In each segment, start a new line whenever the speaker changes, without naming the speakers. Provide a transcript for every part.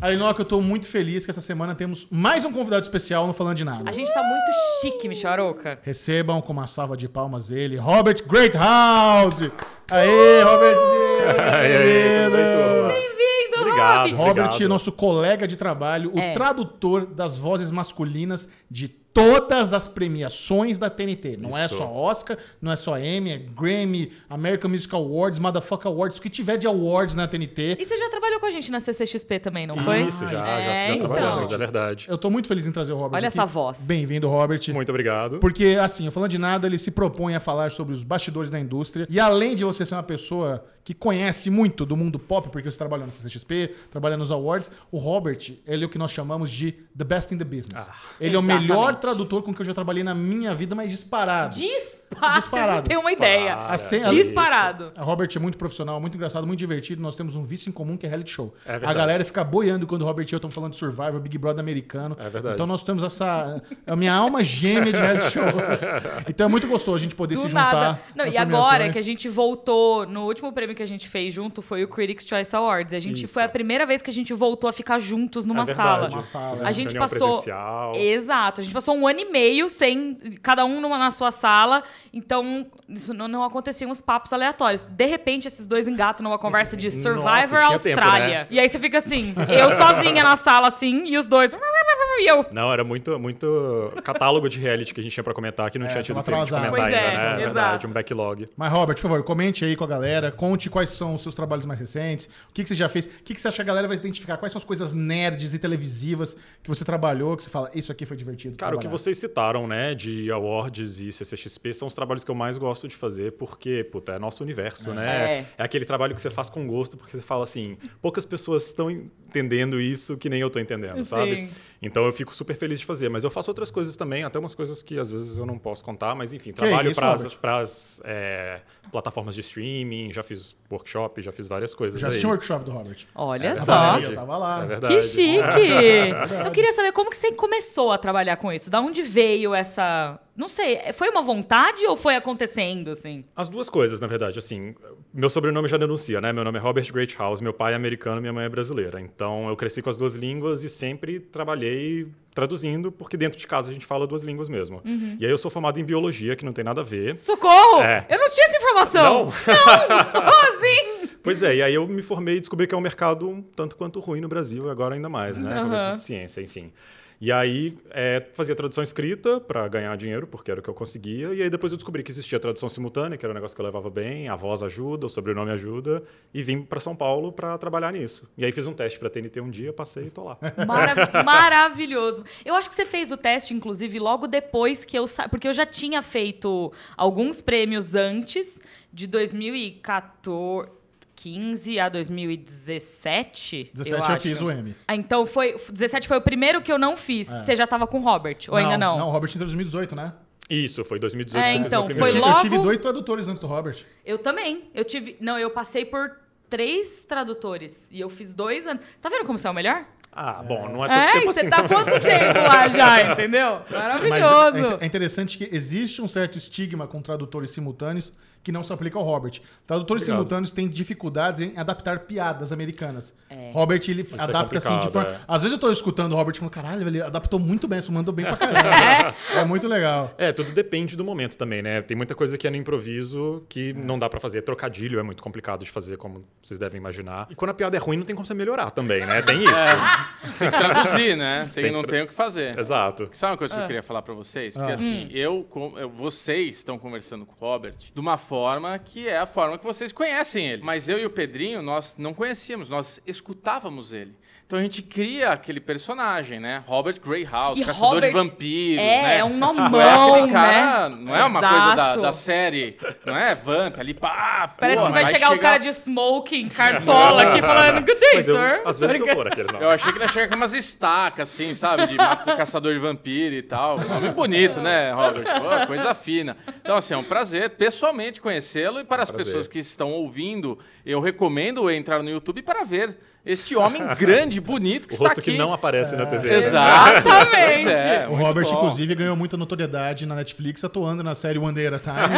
Ainoca, eu tô muito feliz que essa semana temos mais um convidado especial no Falando de Nada.
A gente tá muito chique, Micharoca.
Recebam com uma salva de palmas ele, Robert Greathouse! Aê, Robert!
Aê, tudo bem, turma?
Bem-vindo,
Obrigado.
Rob.
Robert,
Obrigado.
nosso colega de trabalho, o
É.
tradutor das vozes masculinas de todas as premiações da TNT. Não é
Isso.
só Oscar, não é só Emmy, é Grammy, American Music Awards, Motherfucker Awards, o que tiver de awards na TNT.
E você já trabalhou com a gente na CCXP também, não foi?
Isso, já, já,
É,
já
então.
trabalhamos, é verdade.
Eu tô muito feliz em trazer o Robert
Olha
aqui.
essa voz.
Bem-vindo, Robert.
Muito obrigado.
Porque, assim, eu falando de nada, ele se propõe a falar sobre os bastidores da indústria. E além de você ser uma pessoa que conhece muito do mundo pop, porque você trabalha na CCXP, trabalha nos awards, o Robert, ele é o que nós chamamos de the best in the business. ele é o
Exatamente.
melhor tradutor com que eu já trabalhei na minha vida, mas disparado.
Disparado.
Disparado.
Você tem uma ideia.
Para.
Assim,
Disparado.
A Robert é muito profissional, muito engraçado, muito divertido. Nós temos um vício em comum que é reality show.
É
a galera fica boiando quando o Robert e eu estamos falando de Survivor, Big Brother americano.
É verdade.
Então nós temos essa. É a minha alma gêmea de reality show. Então é muito gostoso a gente poder
Do
se juntar.
nada. Não,
nas
e agora
premiações.
que a gente voltou, no último prêmio que a gente fez junto foi o Critics' Choice Awards. A gente
Isso.
foi a primeira vez que a gente voltou a ficar juntos numa
é
sala.
Uma sala.
A gente passou-
presencial.
Exato, a gente passou um ano e meio sem cada um numa, na sua sala, então isso não, não aconteciam os papos aleatórios. De repente, esses dois engatam numa conversa de
Nossa,
Survivor
tempo,
Austrália.
né?
E aí você fica assim, eu sozinha na sala assim, e os dois. E eu.
Não, era muito, muito catálogo de reality que a gente tinha pra comentar que não
É,
tinha tido tempo de comentar
Pois
ainda,
é,
né? É
exato.
verdade, um backlog.
Mas, Robert, por favor, comente aí com a galera, conte quais são os seus trabalhos mais recentes, o que, que você já fez, o que, que você acha que a galera vai se identificar, quais são as coisas nerds e televisivas que você trabalhou, que você fala, isso aqui foi divertido.
Cara, o que
trabalhar."
vocês citaram, né, de awards e CCXP são os trabalhos que eu mais gosto de fazer, porque, puta, é nosso universo, né?
É.
É aquele trabalho que você faz com gosto, porque você fala assim, poucas pessoas estão entendendo isso que nem eu tô entendendo, sabe? Então eu fico super feliz de fazer, mas eu faço outras coisas também, até umas coisas que às vezes eu não posso contar, mas enfim, trabalho para as plataformas de streaming, já fiz workshop, já fiz várias coisas
Já assisti um workshop do Robert.
Olha
É
só.
verdade.
Eu tava lá.
É verdade.
Que chique! Eu queria saber como que você começou a trabalhar com isso. Da onde veio essa. Não sei, foi uma vontade ou foi acontecendo, assim?
As duas coisas, na verdade. Assim, meu sobrenome já denuncia, né? Meu nome é Robert Greathouse, meu pai é americano, minha mãe é brasileira. Então eu cresci com as duas línguas e sempre trabalhei traduzindo, porque dentro de casa a gente fala duas línguas mesmo.
Uhum.
E aí eu sou formado em biologia, que não tem nada a ver.
Socorro!
É.
Eu não tinha essa informação!
Não?
Como assim?
Pois é, e aí eu me formei e descobri que é um mercado um tanto quanto ruim no Brasil, agora ainda mais, né? Com
Aham.
essa ciência, enfim. E aí é, fazia tradução escrita para ganhar dinheiro, porque era o que eu conseguia. E aí depois eu descobri que existia tradução simultânea, que era um negócio que eu levava bem, a voz ajuda, o sobrenome ajuda, e vim para São Paulo para trabalhar nisso. E aí fiz um teste para TNT um dia, passei e tô lá.
Marav- maravilhoso. Eu acho que você fez o teste, inclusive, logo depois que eu sa... Porque eu já tinha feito alguns prêmios antes, de 2014. 15 a 2017.
17
eu,
eu,
acho.
fiz o M.
Ah, então foi. 17 foi o primeiro que eu não fiz. Você já tava com o Robert? Ou ainda não?
Não, o Robert entrou em 2018, né?
Isso, foi 2018
É, então, Foi
tive, eu
logo-
tive dois tradutores antes do Robert.
Eu também. Eu tive. Não, eu passei por três tradutores. E eu fiz dois anos. Tá vendo como você é o melhor?
Ah, bom, não é tanto
É,
tempo
você
assim.
tá
também.
quanto tempo lá já, entendeu?
Mas
Maravilhoso.
é, é interessante que existe um certo estigma com tradutores simultâneos que não se aplica ao Robert. Tradutores
Obrigado.
simultâneos têm dificuldades em adaptar piadas americanas.
É.
Robert, ele
é
adapta assim de
complicado,
forma.
é.
Às vezes eu tô escutando o Robert falando, caralho, ele adaptou muito bem, isso mandou bem pra caramba. é muito legal.
É, tudo depende do momento também, né? Tem muita coisa que é no improviso que não dá pra fazer. Trocadilho é muito complicado de fazer, como vocês devem imaginar. E quando a piada é ruim, não tem como você melhorar também, né? Tem isso.
Tem que traduzir, né? Tem,
Tem
não
tra-
tem o que fazer.
Exato.
Sabe uma coisa que eu queria falar pra vocês? Porque
Ah.
assim, eu, com- eu- vocês estão conversando com o Robert de uma forma que é a forma que vocês conhecem ele. Mas eu e o Pedrinho, nós não conhecíamos, nós escutávamos ele. Então a gente cria aquele personagem, né? Robert Greyhouse,
E
caçador de
Robert-
vampiros,
é,
né?
é um nomão,
é aquele cara,
né?
não é uma coisa da,
Exato.
da série, não é? Vamp ali, pá,
Parece
pô,
que vai
mas
chegar o cara de smoking, cartola aqui falando good day,
Mas eu,
sir.
às vezes eu for aqueles não.
Eu achei que ele ia chegar com umas estacas, assim, sabe? De caçador de vampiro e tal. Nome bonito, né, Robert? Pô, coisa fina. Então, assim, é um prazer pessoalmente conhecê-lo e para as
Prazer.
pessoas que estão ouvindo, eu recomendo entrar no YouTube para ver esse homem grande, bonito que
O
está
rosto
aqui.
que não aparece na TV.
Exatamente. Pois é,
O Robert,
bom.
inclusive, ganhou muita notoriedade na Netflix atuando na série One Day at a Time.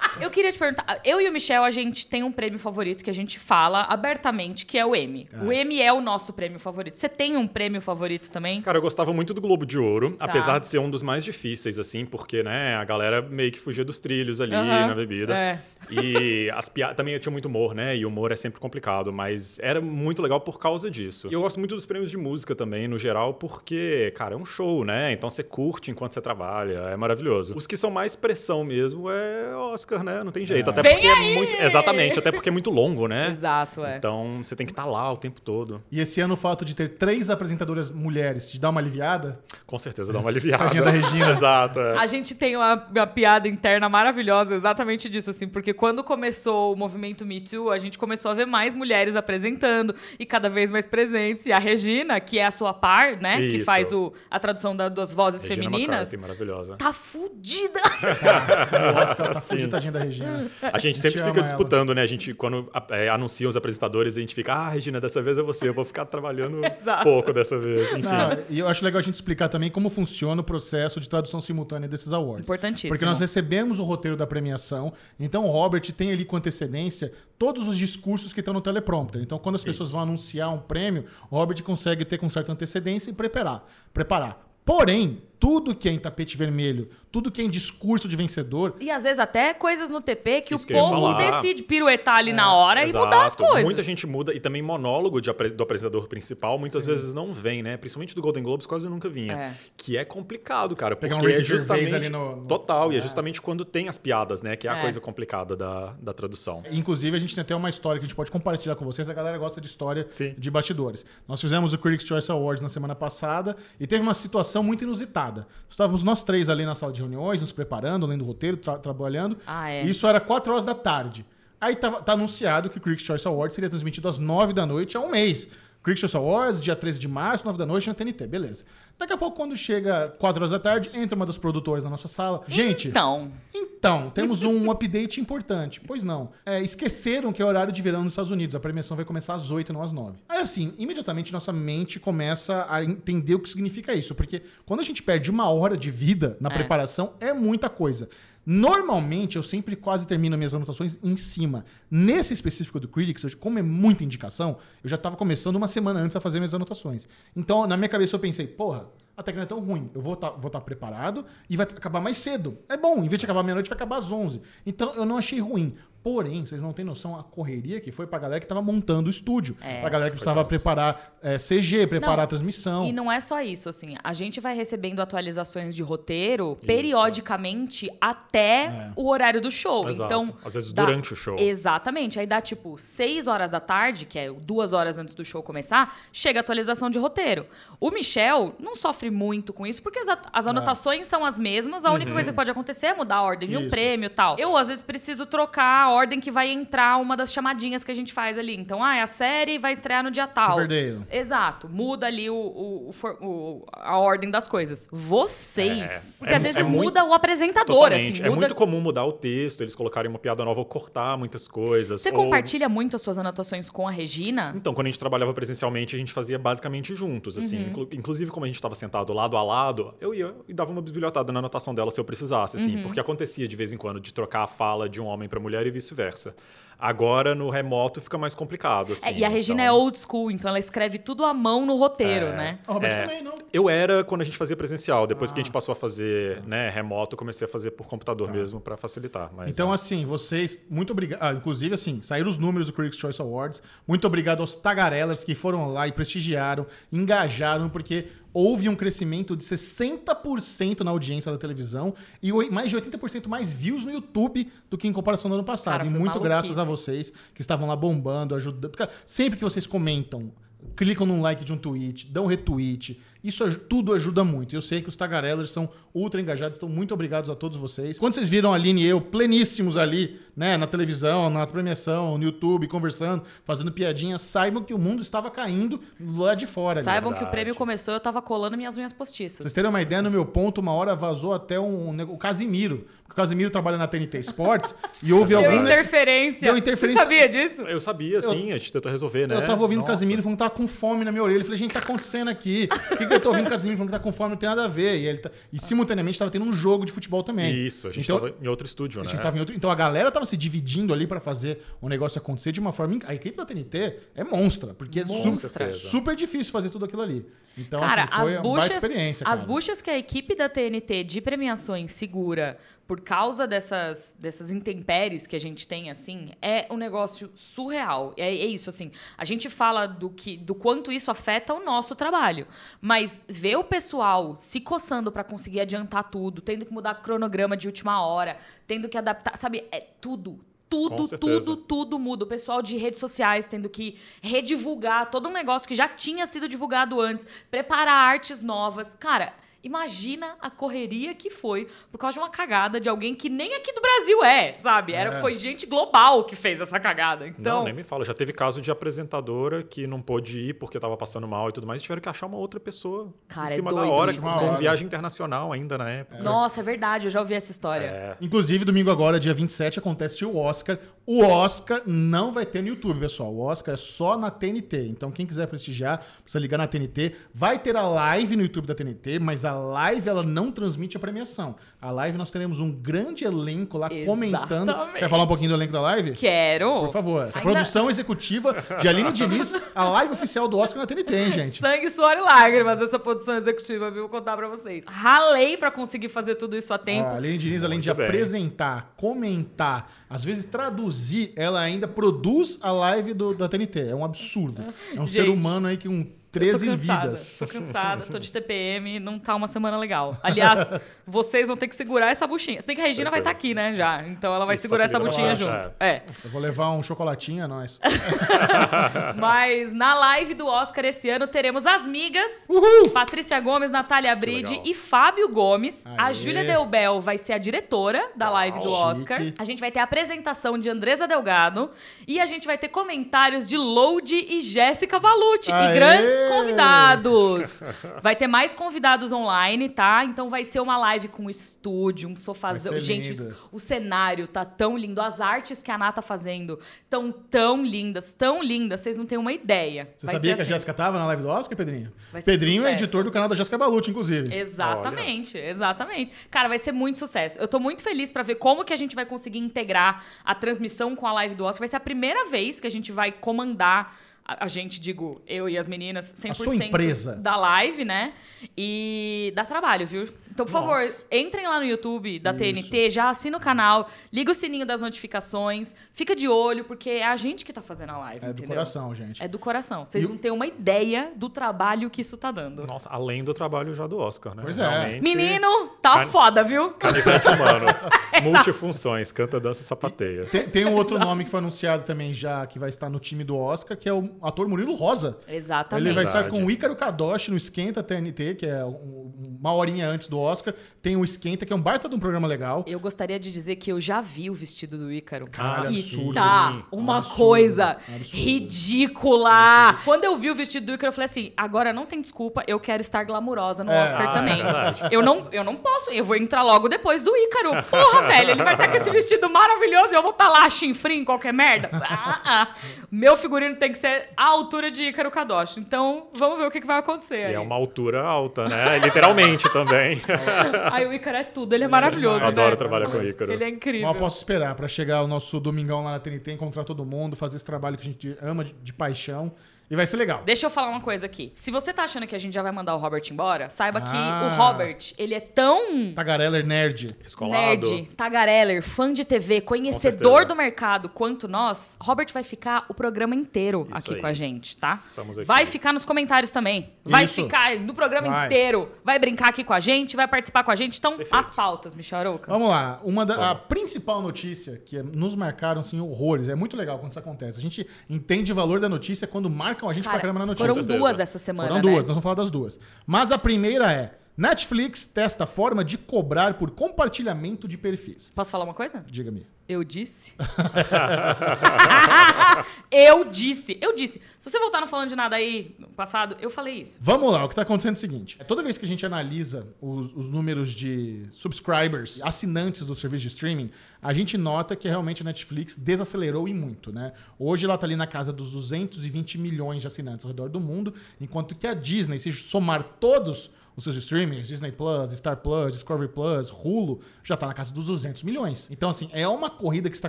Eu queria te perguntar, eu e o Michel, a gente tem um prêmio favorito que a gente fala abertamente, que é o M. O M é o nosso prêmio favorito. Você tem um prêmio favorito também?
Cara, eu gostava muito do Globo de Ouro,
Tá.
apesar de ser um dos mais difíceis, assim, porque, né, a galera meio que fugia dos trilhos ali na bebida.
é.
E as piadas também tinha muito humor, né? E humor é sempre complicado, mas era muito legal por causa disso. E eu gosto muito dos prêmios de música também, no geral, porque, cara, é um show, né? Então você curte enquanto você trabalha, é maravilhoso. Os que são mais pressão mesmo é Oscar, né? Não tem jeito. Até
Vem
porque
aí!
é muito. Exatamente, até porque é muito longo, né?
Exato, é.
Então você tem que estar lá o tempo todo.
E esse ano o fato de ter três apresentadoras mulheres te dá uma aliviada?
Com certeza dá uma aliviada.
Tadinha da Regina.
Exato. é.
A gente tem uma, uma piada interna maravilhosa exatamente disso, assim, porque quando começou o movimento Me Too, a gente começou a ver mais mulheres apresentando e cada vez mais presentes. E a Regina, que é a sua par, né? Que
Isso.
faz o, a tradução da- das vozes
Regina
femininas.
McCarthy, maravilhosa.
Tá fudida!
O Oscar tá tadinha da Regina.
A gente
A
sempre
gente
fica disputando, né? A gente, quando é, anunciam os apresentadores, a gente fica, ah, Regina, dessa vez é você, eu vou ficar trabalhando pouco dessa vez. Enfim.
Não, e eu acho legal a gente explicar também como funciona o processo de tradução simultânea desses awards.
Importantíssimo.
Porque nós recebemos o roteiro da premiação, então o Robert tem ali com antecedência todos os discursos que estão no teleprompter. Então, quando as pessoas vão anunciar um prêmio, o Robert consegue ter com certa antecedência e preparar. preparar. Porém, tudo que é em tapete vermelho, tudo que é em discurso de vencedor,
E às vezes até coisas no TP que
Isso
o
que
povo decide piruetar ali na hora e mudar as
Exato.
coisas.
Muita gente muda, e também monólogo de do apresentador principal, muitas vezes não vem, né? Principalmente do Golden Globes, quase nunca vinha.
É.
Que é complicado, cara,
Pegar um
porque é justamente...
ali no- no-
Total, e
É.
é justamente quando tem as piadas, né? Que é a
É.
coisa complicada da, da tradução.
Inclusive, a gente tem até uma história que a gente pode compartilhar com vocês. A galera gosta de história
Sim.
de bastidores. Nós fizemos o Critics' Choice Awards na semana passada e teve uma situação muito inusitada. Estávamos nós três ali na sala de reuniões, nos preparando, lendo roteiro, tra- trabalhando.
Ah, é.
Isso era 4 horas da tarde. Aí tava, tá anunciado que o Critics' Choice Awards seria transmitido às 9 da noite há um mês. Critics' Awards, dia 13 de março, 9 da noite na TNT. Beleza. Daqui a pouco, quando chega 4 horas da tarde, entra uma das produtoras na nossa sala. Gente,
Então,
então, temos um update importante. Pois não. É, esqueceram que é horário de verão nos Estados Unidos. A premiação vai começar às 8 não às 9. Aí, assim, imediatamente nossa mente começa a entender o que significa isso. Porque quando a gente perde uma hora de vida na
É.
preparação, é muita coisa. Normalmente, eu sempre quase termino minhas anotações em cima. Nesse específico do Critics, como é muita indicação, eu já estava começando uma semana antes a fazer minhas anotações. Então, na minha cabeça, eu pensei, porra, que não é tão ruim. Eu vou estar vou tá preparado e vai acabar mais cedo. É bom, em vez de acabar meia-noite, vai acabar às 11. Então, eu não achei ruim. Porém, vocês não têm noção a correria que foi pra galera que tava montando o estúdio.
É.
pra galera que precisava
Coitados.
preparar é, CG, preparar
Não,
a transmissão.
E não é só isso, assim. A gente vai recebendo atualizações de roteiro periodicamente até
É.
o horário do show.
Exato.
Então,
Às vezes
dá-
durante o show.
Exatamente. Aí dá tipo 6 horas da tarde, que é duas horas antes do show começar, chega a atualização de roteiro. O Michel não sofre muito com isso, porque as, as anotações são as mesmas. A única coisa que pode acontecer é mudar a ordem de um
Isso.
prêmio e tal. Eu, às vezes, preciso trocar a ordem que vai entrar uma das chamadinhas que a gente faz ali. Então, ah, a série vai estrear no dia tal.
Riverdale.
Exato. Muda ali o, o- o a ordem das coisas. Vocês.
É,
porque
é
às vezes
é muito-
muda o apresentador,
Totalmente.
assim.
É
muda...
muito comum mudar o texto, eles colocarem uma piada nova ou cortar muitas coisas.
Você
ou-
compartilha muito as suas anotações com a Regina?
Então, quando a gente trabalhava presencialmente, a gente fazia basicamente juntos, assim.
Uhum.
Inclu- Inclusive, como a gente estava sentado lado a lado, eu ia e dava uma bisbilhotada na anotação dela se eu precisasse,
Uhum.
assim. Porque acontecia de vez em quando de trocar a fala de um homem para mulher e vice-versa. Agora, no remoto, fica mais complicado, assim.
É, e a Regina é
então-
old school, então ela escreve tudo à mão no roteiro,
É.
né?
A Robert
É.
também, não.
Eu era quando a gente fazia presencial. Depois
Ah.
que a gente passou a fazer né, remoto, eu comecei a fazer por computador mesmo para facilitar. Mas,
Então,
é.
assim, vocês, muito obrigado. Ah, inclusive, assim, saíram os números do Critics' Choice Awards. Muito obrigado aos tagarelas que foram lá e prestigiaram, engajaram, porque houve um crescimento de 60% na audiência da televisão e mais de 80% mais views no YouTube do que em comparação do ano passado.
Cara,
e muito graças a. vocês que estavam lá bombando, ajudando. Sempre que vocês comentam, clicam num like de um tweet, dão retweet, isso tudo ajuda muito. Eu sei que os tagarelas são ultra engajados, então muito obrigados a todos vocês. Quando vocês viram a Aline e eu pleníssimos ali, né, na televisão, na premiação, no YouTube, conversando, fazendo piadinhas, saibam que o mundo estava caindo lá de fora.
Saibam que o prêmio começou, eu tava colando minhas unhas
Pra
postiças.
vocês terem uma ideia, no meu ponto, uma hora vazou até um, o Casimiro. Casimiro trabalha na TNT Sports e houve
Deu
algum.
interferência.
Deu interferência.
Você sabia disso?
Eu sabia, sim, a gente tentou resolver, né?
Eu tava ouvindo o
Nossa.
Casimiro falando que tava com fome na minha orelha. Eu falei, gente, tá acontecendo aqui? Por que, que eu tô ouvindo o Casimiro falando que tá com fome? Não tem nada a ver. E, ele tá- e simultaneamente tava tendo um jogo de futebol também.
Isso, a gente
então,
tava em outro estúdio,
a
né?
gente tava em outro- então a galera tava se dividindo ali pra fazer o negócio acontecer de uma forma. A equipe da TNT é monstra, porque é
Monstra.
super, super difícil fazer tudo aquilo ali. Então,
Cara,
assim, foi
as
uma baita
buchas,
experiência.
as
cara.
buchas que a equipe da TNT de premiações segura por causa dessas, dessas intempéries que a gente tem, assim, é um negócio surreal. É, é isso, assim. A gente fala do, que, do quanto isso afeta o nosso trabalho. Mas ver o pessoal se coçando pra conseguir adiantar tudo, tendo que mudar cronograma de última hora, tendo que adaptar, sabe? É tudo. Tudo, tudo, tudo muda. O pessoal de redes sociais tendo que redivulgar todo um negócio que já tinha sido divulgado antes, preparar artes novas. Cara, imagina a correria que foi por causa de uma cagada de alguém que nem aqui do Brasil é, sabe? Era,
É.
Foi gente global que fez essa cagada. Então,
Não, nem me fala. Já teve caso de apresentadora que não pôde ir porque tava passando mal e tudo mais. E tiveram que achar uma outra pessoa
Cara,
em
é
cima da
doido
hora,
isso,
com
né?
viagem internacional ainda na época.
nossa, é verdade, eu já ouvi essa história.
É.
Inclusive, domingo agora, dia 27, acontece o Oscar. O Oscar não vai ter no YouTube, pessoal. O Oscar é só na TNT. Então, quem quiser prestigiar, precisa ligar na TNT. Vai ter a live no YouTube da TNT, mas a live ela não transmite a premiação. A live nós teremos um grande elenco lá comentando.
Exatamente.
Quer falar um pouquinho do elenco da live?
Quero.
Por favor. A
Ainda-
produção executiva de Aline Diniz, a live oficial do Oscar na TNT, hein, gente?
Sangue, suor e lágrimas essa produção executiva, viu? Vou contar pra vocês. Ralei pra conseguir fazer tudo isso a tempo.
A Aline Diniz, além de
Muito bem.
apresentar, comentar, às vezes traduzir, ela ainda produz a live do- da TNT. É um absurdo. É um ser
Gente,
humano aí que com
tô
13
cansada,
vidas.
tô cansada, tô de TPM, não tá uma semana legal. Aliás, vocês vão ter que segurar essa buchinha. Se bem que a Regina vai estar aqui, né, já. Então ela vai
Isso
segurar essa buchinha junto. É.
Eu vou levar um chocolatinho, é nóis.
Mas na live do Oscar esse ano teremos as migas,
Uhul!
Patrícia Gomes, Natália Bride e Fábio Gomes. A
Aê.
Júlia Delbel vai ser a diretora da live do
Chique.
Oscar. A gente vai ter a apresentação de Andresa Delgado e a gente vai ter comentários de Load e Jéssica Valucci
Aê.
e grandes convidados. Vai ter mais convidados online, tá? Então vai ser uma live com estúdio, um sofazão. Gente, o, o cenário tá tão lindo, as artes que a Ana tá fazendo tão tão lindas, tão lindas, vocês não têm uma ideia.
Você
Vai
sabia que a
assim.
Jéssica tava na live do Oscar, Pedrinho? Pedrinho é
sucesso.
editor do canal da Jéssica Balucci, inclusive.
Exatamente, exatamente. Cara, vai ser muito sucesso. Eu tô muito feliz pra ver como que a gente vai conseguir integrar a transmissão com a live do Oscar. Vai ser a primeira vez que a gente vai comandar a, a gente, digo, eu e as meninas, 100%
sua empresa.
da live, né? E dá trabalho, viu? Então, por
Nossa.
favor, entrem lá no YouTube da
Isso.
TNT, já assina o canal, liga o sininho das notificações, fica de olho, porque é a gente que tá fazendo a live,
É do
entendeu?
coração, gente.
É do coração. Vocês
E o-
não têm uma ideia do trabalho que isso tá dando.
Nossa, além do trabalho já do Oscar, né?
Pois é.
Realmente,
Menino, tá
Can-
foda, viu?
Canivete humano. Multifunções, canta, dança e sapateia.
Tem, tem um outro nome que foi anunciado também já, que vai estar no time do Oscar, que é o ator Murilo Rosa.
Exatamente.
Ele vai estar com o Ícaro Kadoshi no Esquenta TNT, que é um- uma horinha antes do Oscar. Tem o Esquenta, que é um baita de um programa legal.
Eu gostaria de dizer que eu já vi o vestido do Ícaro.
Caralho,
e
absurdo.
tá uma
Absurdo,
coisa
absurdo.
ridícula. Quando eu vi o vestido do Ícaro, eu falei assim: agora não tem desculpa, eu quero estar glamurosa no
É.
Oscar
Ah,
também.
é
eu, não, eu não posso, eu vou entrar logo depois do Ícaro. Porra, velho, ele vai estar com esse vestido maravilhoso e eu vou estar lá chinfrim, qualquer merda. Ah, ah. Meu figurino tem que ser a altura de Ícaro Kadoshi. Então, vamos ver o que, que vai acontecer.
E
aí.
é uma altura alta, né? Literalmente também.
Aí o Ícaro é tudo, ele é maravilhoso.
Eu adoro
né?
trabalhar com o Ícaro.
Ele é incrível.
Mal posso esperar pra chegar o nosso domingão lá na TNT, encontrar todo mundo, fazer esse trabalho que a gente ama de, de paixão. E vai ser legal.
Deixa eu falar uma coisa aqui. Se você tá achando que a gente já vai mandar o Robert embora, saiba que
Ah.
o Robert, ele é tão
Tagareller nerd.
Escolado.
nerd, tagareller, fã de TV, conhecedor do mercado quanto nós, Robert vai ficar o programa inteiro
Isso
aqui
aí.
com a gente, tá?
Estamos aqui.
Vai ficar nos comentários também. Vai
Isso.
ficar no programa
Vai.
inteiro. Vai brincar aqui com a gente, vai participar com a gente. Então,
Perfeito.
as pautas, Michel Arouca.
Vamos lá. Uma da, a principal notícia que nos marcaram assim, horrores. É muito legal quando isso acontece. A gente entende o valor da notícia quando marcam a gente pra
Cara,
caramba na notícia.
foram duas essa semana,
Foram
né?
duas, nós vamos falar das duas. Mas a primeira é: Netflix testa a forma de cobrar por compartilhamento de perfis.
Posso falar uma coisa?
Diga-me.
Eu disse. eu disse. Eu disse. Se você voltar não falando de nada aí no passado, eu falei isso.
Vamos lá, o que está acontecendo é o seguinte: toda vez que a gente analisa os, os, números de subscribers, assinantes do serviço de streaming, a gente nota que realmente a Netflix desacelerou e muito, né? Hoje ela está ali na casa dos 220 milhões de assinantes ao redor do mundo, enquanto que a Disney, se somar todos os seus streamings, Disney Plus, Star Plus, Discovery Plus, Hulu, já está na casa dos 200 milhões. Então, assim, é uma corrida que está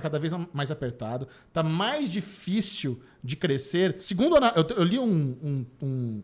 cada vez mais apertado, está mais difícil de crescer. Segundo, eu, li um, um, um,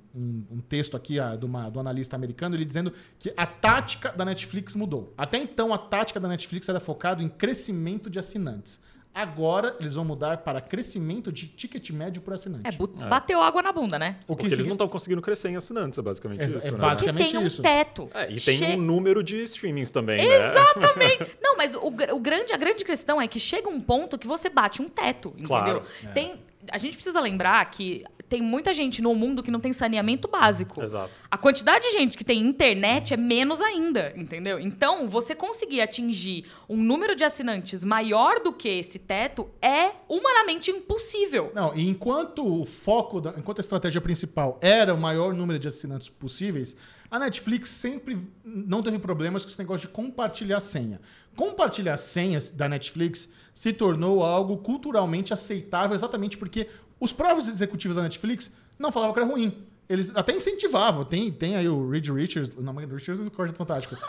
um, texto aqui a, de, uma, do analista americano, ele dizendo que a tática da Netflix mudou. Até então, a tática da Netflix era focado em crescimento de assinantes. Agora eles vão mudar para crescimento de ticket médio por assinante.
É, bateu água na bunda, né?
O que Porque eles não estão conseguindo crescer em assinantes, é basicamente é, isso. É
né? basicamente tem um isso. teto.
É, e tem che... um número de streamings também,
Exatamente. né? não, mas o, o, grande, a grande questão é que chega um ponto que você bate um teto, entendeu? Claro. É. Tem a gente precisa lembrar que tem muita gente no mundo que não tem saneamento básico.
Exato.
A quantidade de gente que tem internet é menos ainda, entendeu? Então, você conseguir atingir um número de assinantes maior do que esse teto é humanamente impossível.
Não, e enquanto o foco, da, enquanto a estratégia principal era o maior número de assinantes possíveis, a Netflix sempre não teve problemas com esse negócio de compartilhar senha. Compartilhar senhas da Netflix se tornou algo culturalmente aceitável exatamente porque os próprios executivos da Netflix não falavam que era ruim. Eles até incentivavam. Tem, tem aí o Reed Richards. Não, o Richards é do Quarteto Fantástico.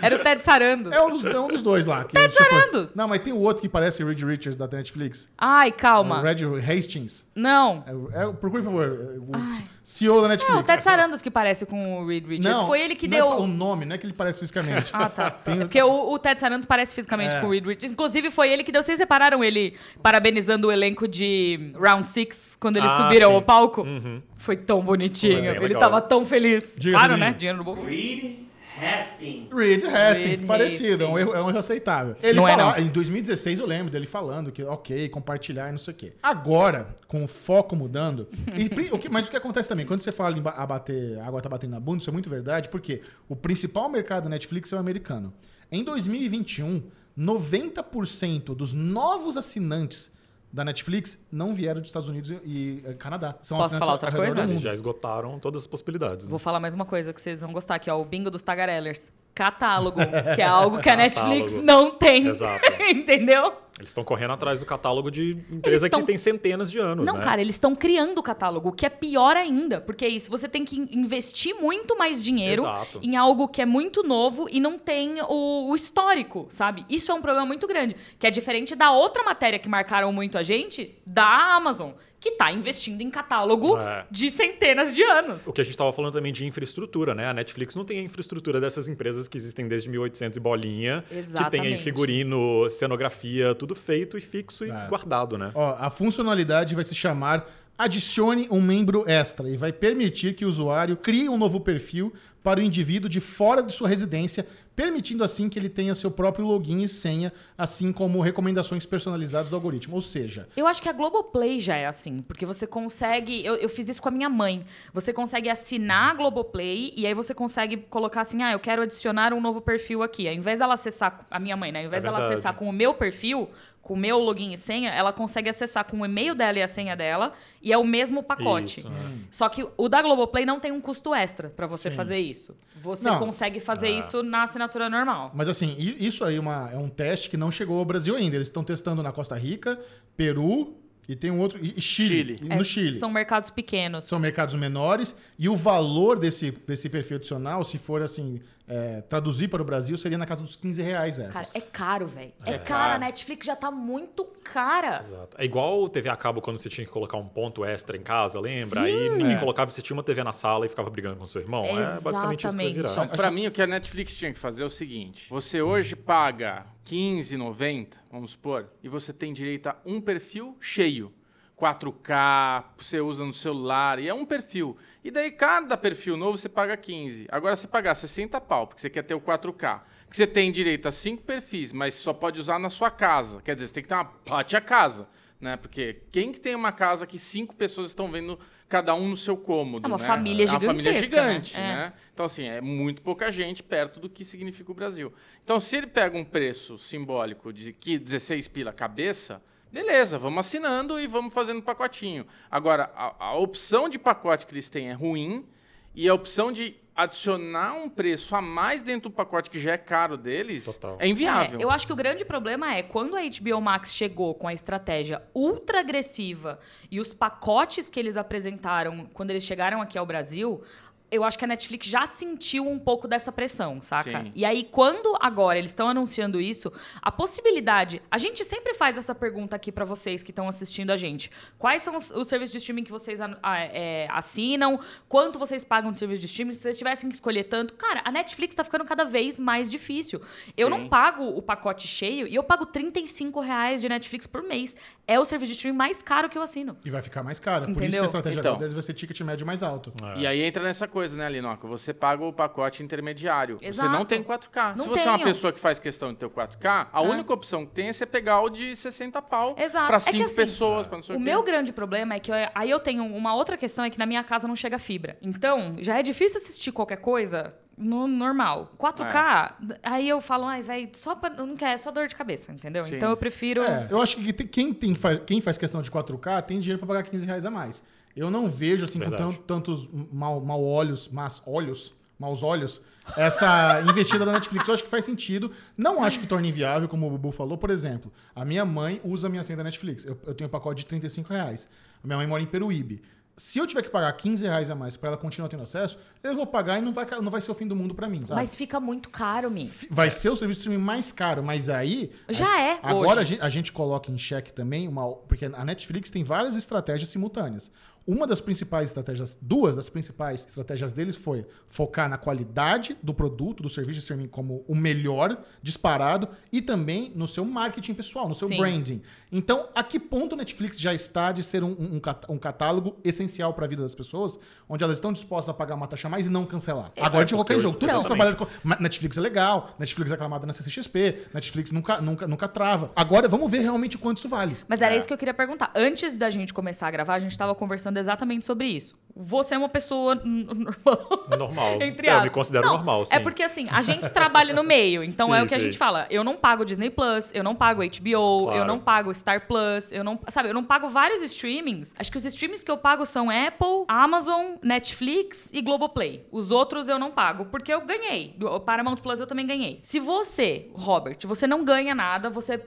era o Ted Sarandos.
É um dos, é um dos dois lá.
Ted Sarandos!
Não, mas tem o outro que parece o Reed Richards da Netflix.
Ai, calma.
É o Red Hastings.
Não.
É, é, procure, por favor. O Ai. CEO da Netflix.
Não, o Ted Sarandos que parece com o Reed Richards. Não, Foi ele que
não
deu.
É o nome, não é que ele parece fisicamente.
ah, tá. Tem... É porque o, o, Ted Sarandos parece fisicamente é. com o Reed Richards. Inclusive, foi ele que deu. Vocês separaram ele parabenizando o elenco de Round Six quando eles ah, subiram sim. ao palco? Uhum. Foi tão bonitinho. Foi, ele tava tão feliz. Diga claro, né? Dinheiro no bolso.
Reed Hastings.
Reed Hastings, Reed parecido, Hastings. É, um erro, é um erro aceitável. Ele não fala, é, não. em 2016 eu lembro dele falando que ok, compartilhar e não sei o quê. Agora, com o foco mudando, e, o que, mas o que acontece também, quando você fala em abater, a água tá batendo na bunda, isso é muito verdade, porque o principal mercado da Netflix é o americano. Em 2021, 90% dos novos assinantes da Netflix não vieram dos Estados Unidos e, e Canadá.
São Posso falar outra coisa?
Eles já esgotaram todas as possibilidades.
Né? Vou falar mais uma coisa que vocês vão gostar, que é o bingo dos tagarellers. Catálogo, que é algo que a Netflix não tem. Exato. Entendeu?
Eles estão correndo atrás do catálogo de empresa tão... que tem centenas de anos.
Não,
né?
cara, eles estão criando o catálogo, o que é pior ainda. Porque é isso, você tem que investir muito mais dinheiro Exato. em algo que é muito novo e não tem o, o, histórico, sabe? Isso é um problema muito grande. Que é diferente da outra matéria que marcaram muito a gente, da Amazon que está investindo em catálogo é. de centenas de anos.
O que a gente estava falando também de infraestrutura, né? A Netflix não tem a infraestrutura dessas empresas que existem desde 1800 e bolinha, Exatamente. que tem figurino, cenografia, tudo feito e fixo e é. guardado, né?
Ó, a funcionalidade vai se chamar adicione um membro extra e vai permitir que o usuário crie um novo perfil para o indivíduo de fora de sua residência permitindo assim que ele tenha seu próprio login e senha, assim como recomendações personalizadas do algoritmo. Ou seja.
Eu acho que a Globoplay já é assim, porque você consegue. Eu, eu fiz isso com a minha mãe. Você consegue assinar a Globoplay e aí você consegue colocar assim: ah, eu quero adicionar um novo perfil aqui. Ao invés dela acessar. A minha mãe, né? Ao invés é dela acessar com o meu perfil, com o meu login e senha, ela consegue acessar com o e-mail dela e a senha dela, e é o mesmo pacote. Isso, hum. Só que o da Globoplay não tem um custo extra para você Sim. fazer isso. Você não. consegue fazer ah. isso na assinatura normal.
Mas assim, isso aí é, uma, é um teste que não chegou ao Brasil ainda. Eles estão testando na Costa Rica, Peru, e tem um outro. E Chile. Chile. E no é, Chile.
São mercados pequenos.
São mercados menores. E o valor desse, desse perfil adicional, se for assim, é, traduzir para o Brasil, seria na casa dos 15 reais essas.
Cara, é caro, velho. É, é caro. A Netflix já tá muito cara.
Exato. É igual o TV a cabo quando você tinha que colocar um ponto extra em casa, lembra? Sim. Aí ninguém é. colocava, você tinha uma TV na sala e ficava brigando com seu irmão. Exatamente. É basicamente isso que vai virar.
Então, para mim, o que a Netflix tinha que fazer é o seguinte: você hoje paga 15,90, vamos supor, e você tem direito a um perfil cheio. 4K, você usa no celular, e é um perfil. E daí, cada perfil novo você paga 15. Agora, se pagar 60 pau, porque você quer ter o 4K, que você tem direito a 5 perfis, mas só pode usar na sua casa. Quer dizer, você tem que ter uma pate a casa. né? Porque quem que tem uma casa que cinco pessoas estão vendo cada um no seu cômodo,
É uma
né?
família
É uma família
né?
gigante,
É.
né? Então, assim, é muito pouca gente perto do que significa o Brasil. Então, se ele pega um preço simbólico de que 16 pila cabeça, beleza, vamos assinando e vamos fazendo pacotinho. Agora, a, a opção de pacote que eles têm é ruim e a opção de adicionar um preço a mais dentro do pacote que já é caro deles
Total.
é inviável.
É, eu acho que o grande problema é quando a HBO Max chegou com a estratégia ultra agressiva e os pacotes que eles apresentaram quando eles chegaram aqui ao Brasil. Eu acho que a Netflix já sentiu um pouco dessa pressão, saca?
Sim.
E aí, quando agora eles estão anunciando isso, a possibilidade. A gente sempre faz essa pergunta aqui pra vocês que estão assistindo a gente. Quais são os, os serviços de streaming que vocês an- ah, é, assinam? Quanto vocês pagam de serviço de streaming? Se vocês tivessem que escolher tanto. Cara, a Netflix tá ficando cada vez mais difícil. Eu
Sim.
não pago o pacote cheio e eu pago 35 reais de Netflix por mês. É o serviço de streaming mais caro que eu assino.
E vai ficar mais cara. Por isso que
Entendeu?
a estratégia
Então.
deles vai ser ticket médio mais alto.
E aí entra nessa coisa, né, Linoca? Você paga o pacote intermediário.
Exato.
Você não tem 4K.
Não
Se você é uma
tenho.
pessoa que faz questão de ter o 4K, a única opção que tem é você pegar o de 60 pau
Exato.
pra
É que
5
assim,
pessoas, pra não sei o,
O meu grande problema é que eu- aí eu tenho uma outra questão é que na minha casa não chega fibra. Então, já é difícil assistir qualquer coisa no normal. 4K, aí eu falo, ai, velho, só pra, não quer, é só dor de cabeça, entendeu?
Sim.
Então eu prefiro
É, eu acho que quem, tem, faz, quem faz questão de 4K tem dinheiro pra pagar 15 reais a mais. Eu não vejo, assim, com
Verdade.
tanto- tantos mal, mal olhos, mas olhos, maus olhos, essa investida da Netflix. Eu acho que faz sentido. Não acho que torne inviável, como o Bubu falou. Por exemplo, a minha mãe usa a minha senha da Netflix. Eu, eu tenho um pacote de 35 reais. A minha mãe mora em Peruíbe. Se eu tiver que pagar 15 reais a mais pra ela continuar tendo acesso, eu vou pagar e não vai, não vai ser o fim do mundo pra mim, sabe?
Mas fica muito caro, Mi.
Vai ser o serviço de streaming mais caro, mas aí.
Já
a-
é,
Agora
hoje.
a gente, a gente coloca em xeque também uma. Porque a Netflix tem várias estratégias simultâneas. Uma das principais estratégias, duas das principais estratégias deles foi focar na qualidade do produto, do serviço de streaming como o melhor, disparado, e também no seu marketing pessoal, no seu
Sim.
branding. Então, a que ponto a Netflix já está de ser um, um um catálogo essencial para a vida das pessoas, onde elas estão dispostas a pagar uma taxa a mais e não cancelar? Agora a gente coloca em
porque
jogo. Tudo
exatamente.
trabalham com- Netflix é legal, Netflix é aclamada na CCXP, Netflix nunca, nunca, nunca trava. Agora vamos ver realmente o quanto isso vale.
Mas era isso que eu queria perguntar. Antes da gente começar a gravar, a gente estava conversando exatamente sobre isso. Você é uma pessoa normal.
Normal.
Entre
É, eu
aspas.
me considero
Não,
normal, sim.
É porque assim, a gente trabalha no meio, então
Sim,
é o que a
sim.
gente fala. Eu não pago Disney Plus, eu não pago HBO,
Claro.
eu não pago Star Plus, eu não, sabe, eu não pago vários streamings. Acho que os streamings que eu pago são Apple, Amazon, Netflix e Globoplay. Os outros eu não pago porque eu ganhei. O Paramount Plus eu também ganhei. Se você, Robert, você não ganha nada, você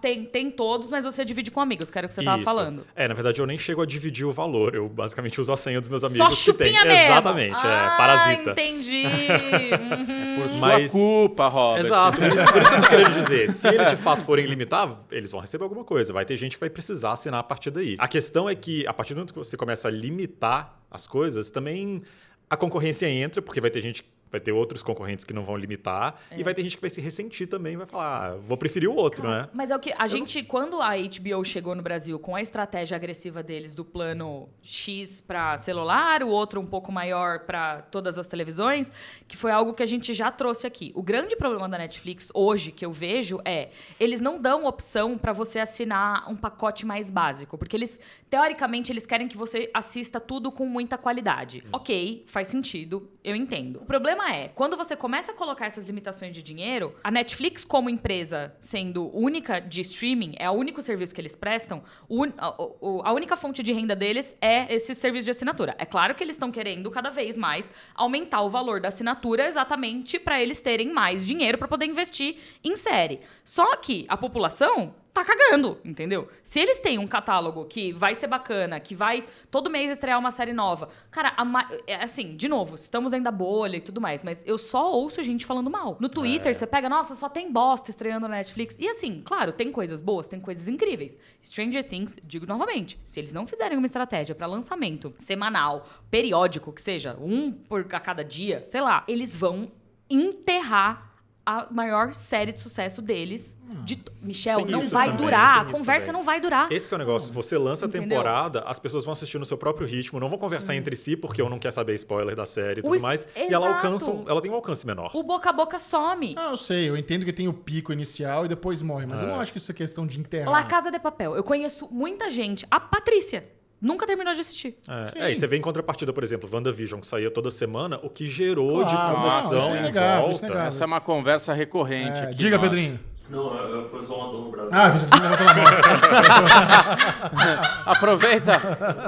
tem, tem todos, mas você divide com amigos, que era o que você tava
Isso.
falando.
É, na verdade, eu nem chego a dividir o valor. Eu basicamente uso a senha dos meus
Só
amigos que tem.
chupinha mesmo.
Exatamente,
ah,
é parasita.
entendi. Uhum.
Por sua
Mas-
culpa, Robert.
Exato, por isso, por isso que eu tô querendo dizer. Se eles de fato forem limitar, eles vão receber alguma coisa. Vai ter gente que vai precisar assinar a partir daí. A questão é que, a partir do momento que você começa a limitar as coisas, também a concorrência entra, porque vai ter gente. Vai ter outros concorrentes que não vão limitar.
É.
E vai ter gente que vai se ressentir também, vai falar, ah, vou preferir o outro, né?
Mas é o que a gente, quando a HBO chegou no Brasil com a estratégia agressiva deles do plano X para celular, o outro um pouco maior para todas as televisões, que foi algo que a gente já trouxe aqui. O grande problema da Netflix hoje que eu vejo é eles não dão opção para você assinar um pacote mais básico, porque eles teoricamente eles querem que você assista tudo com muita qualidade. OK, faz sentido, eu entendo. O problema é, quando você começa a colocar essas limitações de dinheiro, a Netflix, como empresa sendo única de streaming, é o único serviço que eles prestam, a única fonte de renda deles é esse serviço de assinatura. É claro que eles estão querendo cada vez mais aumentar o valor da assinatura exatamente para eles terem mais dinheiro para poder investir em série. Só que a população tá cagando, entendeu? Se eles têm um catálogo que vai ser bacana, que vai todo mês estrear uma série nova, cara, ma- é assim, de novo, estamos dentro da bolha e tudo mais, mas eu só ouço gente falando mal. No Twitter, você pega, nossa, só tem bosta estreando na Netflix. E assim, claro, tem coisas boas, tem coisas incríveis. Stranger Things, digo novamente, se eles não fizerem uma estratégia pra lançamento semanal, periódico, que seja, um por a cada dia, sei lá, eles vão enterrar a maior série de sucesso deles. De... t- Michel,
Tem
não vai
também,
durar. A conversa
também.
não vai durar.
Esse que é o negócio. Você lança a
Entendeu?
temporada, as pessoas vão assistir no seu próprio ritmo, não vão conversar entre si, porque um não quer saber spoiler da série e tudo
es-
mais. E ela
Exato.
alcança, ela tem um alcance menor.
O boca a boca some.
Ah, eu sei, eu entendo que tem o pico inicial e depois morre, mas eu não
É.
acho que isso é questão de enterrar.
La Casa de Papel. Eu conheço muita gente. A Patrícia nunca terminou de assistir.
É, é, e você vê em contrapartida, por exemplo, WandaVision, que saía toda semana, o que gerou de
Claro,
isso
comoção
é
em
legal, é
volta.
legal.
Essa é uma conversa recorrente
É,
aqui.
diga,
nossa.
Pedrinho.
Não, foi só uma dor no Brasil.
Ah, você levantou na mão.
Aproveita,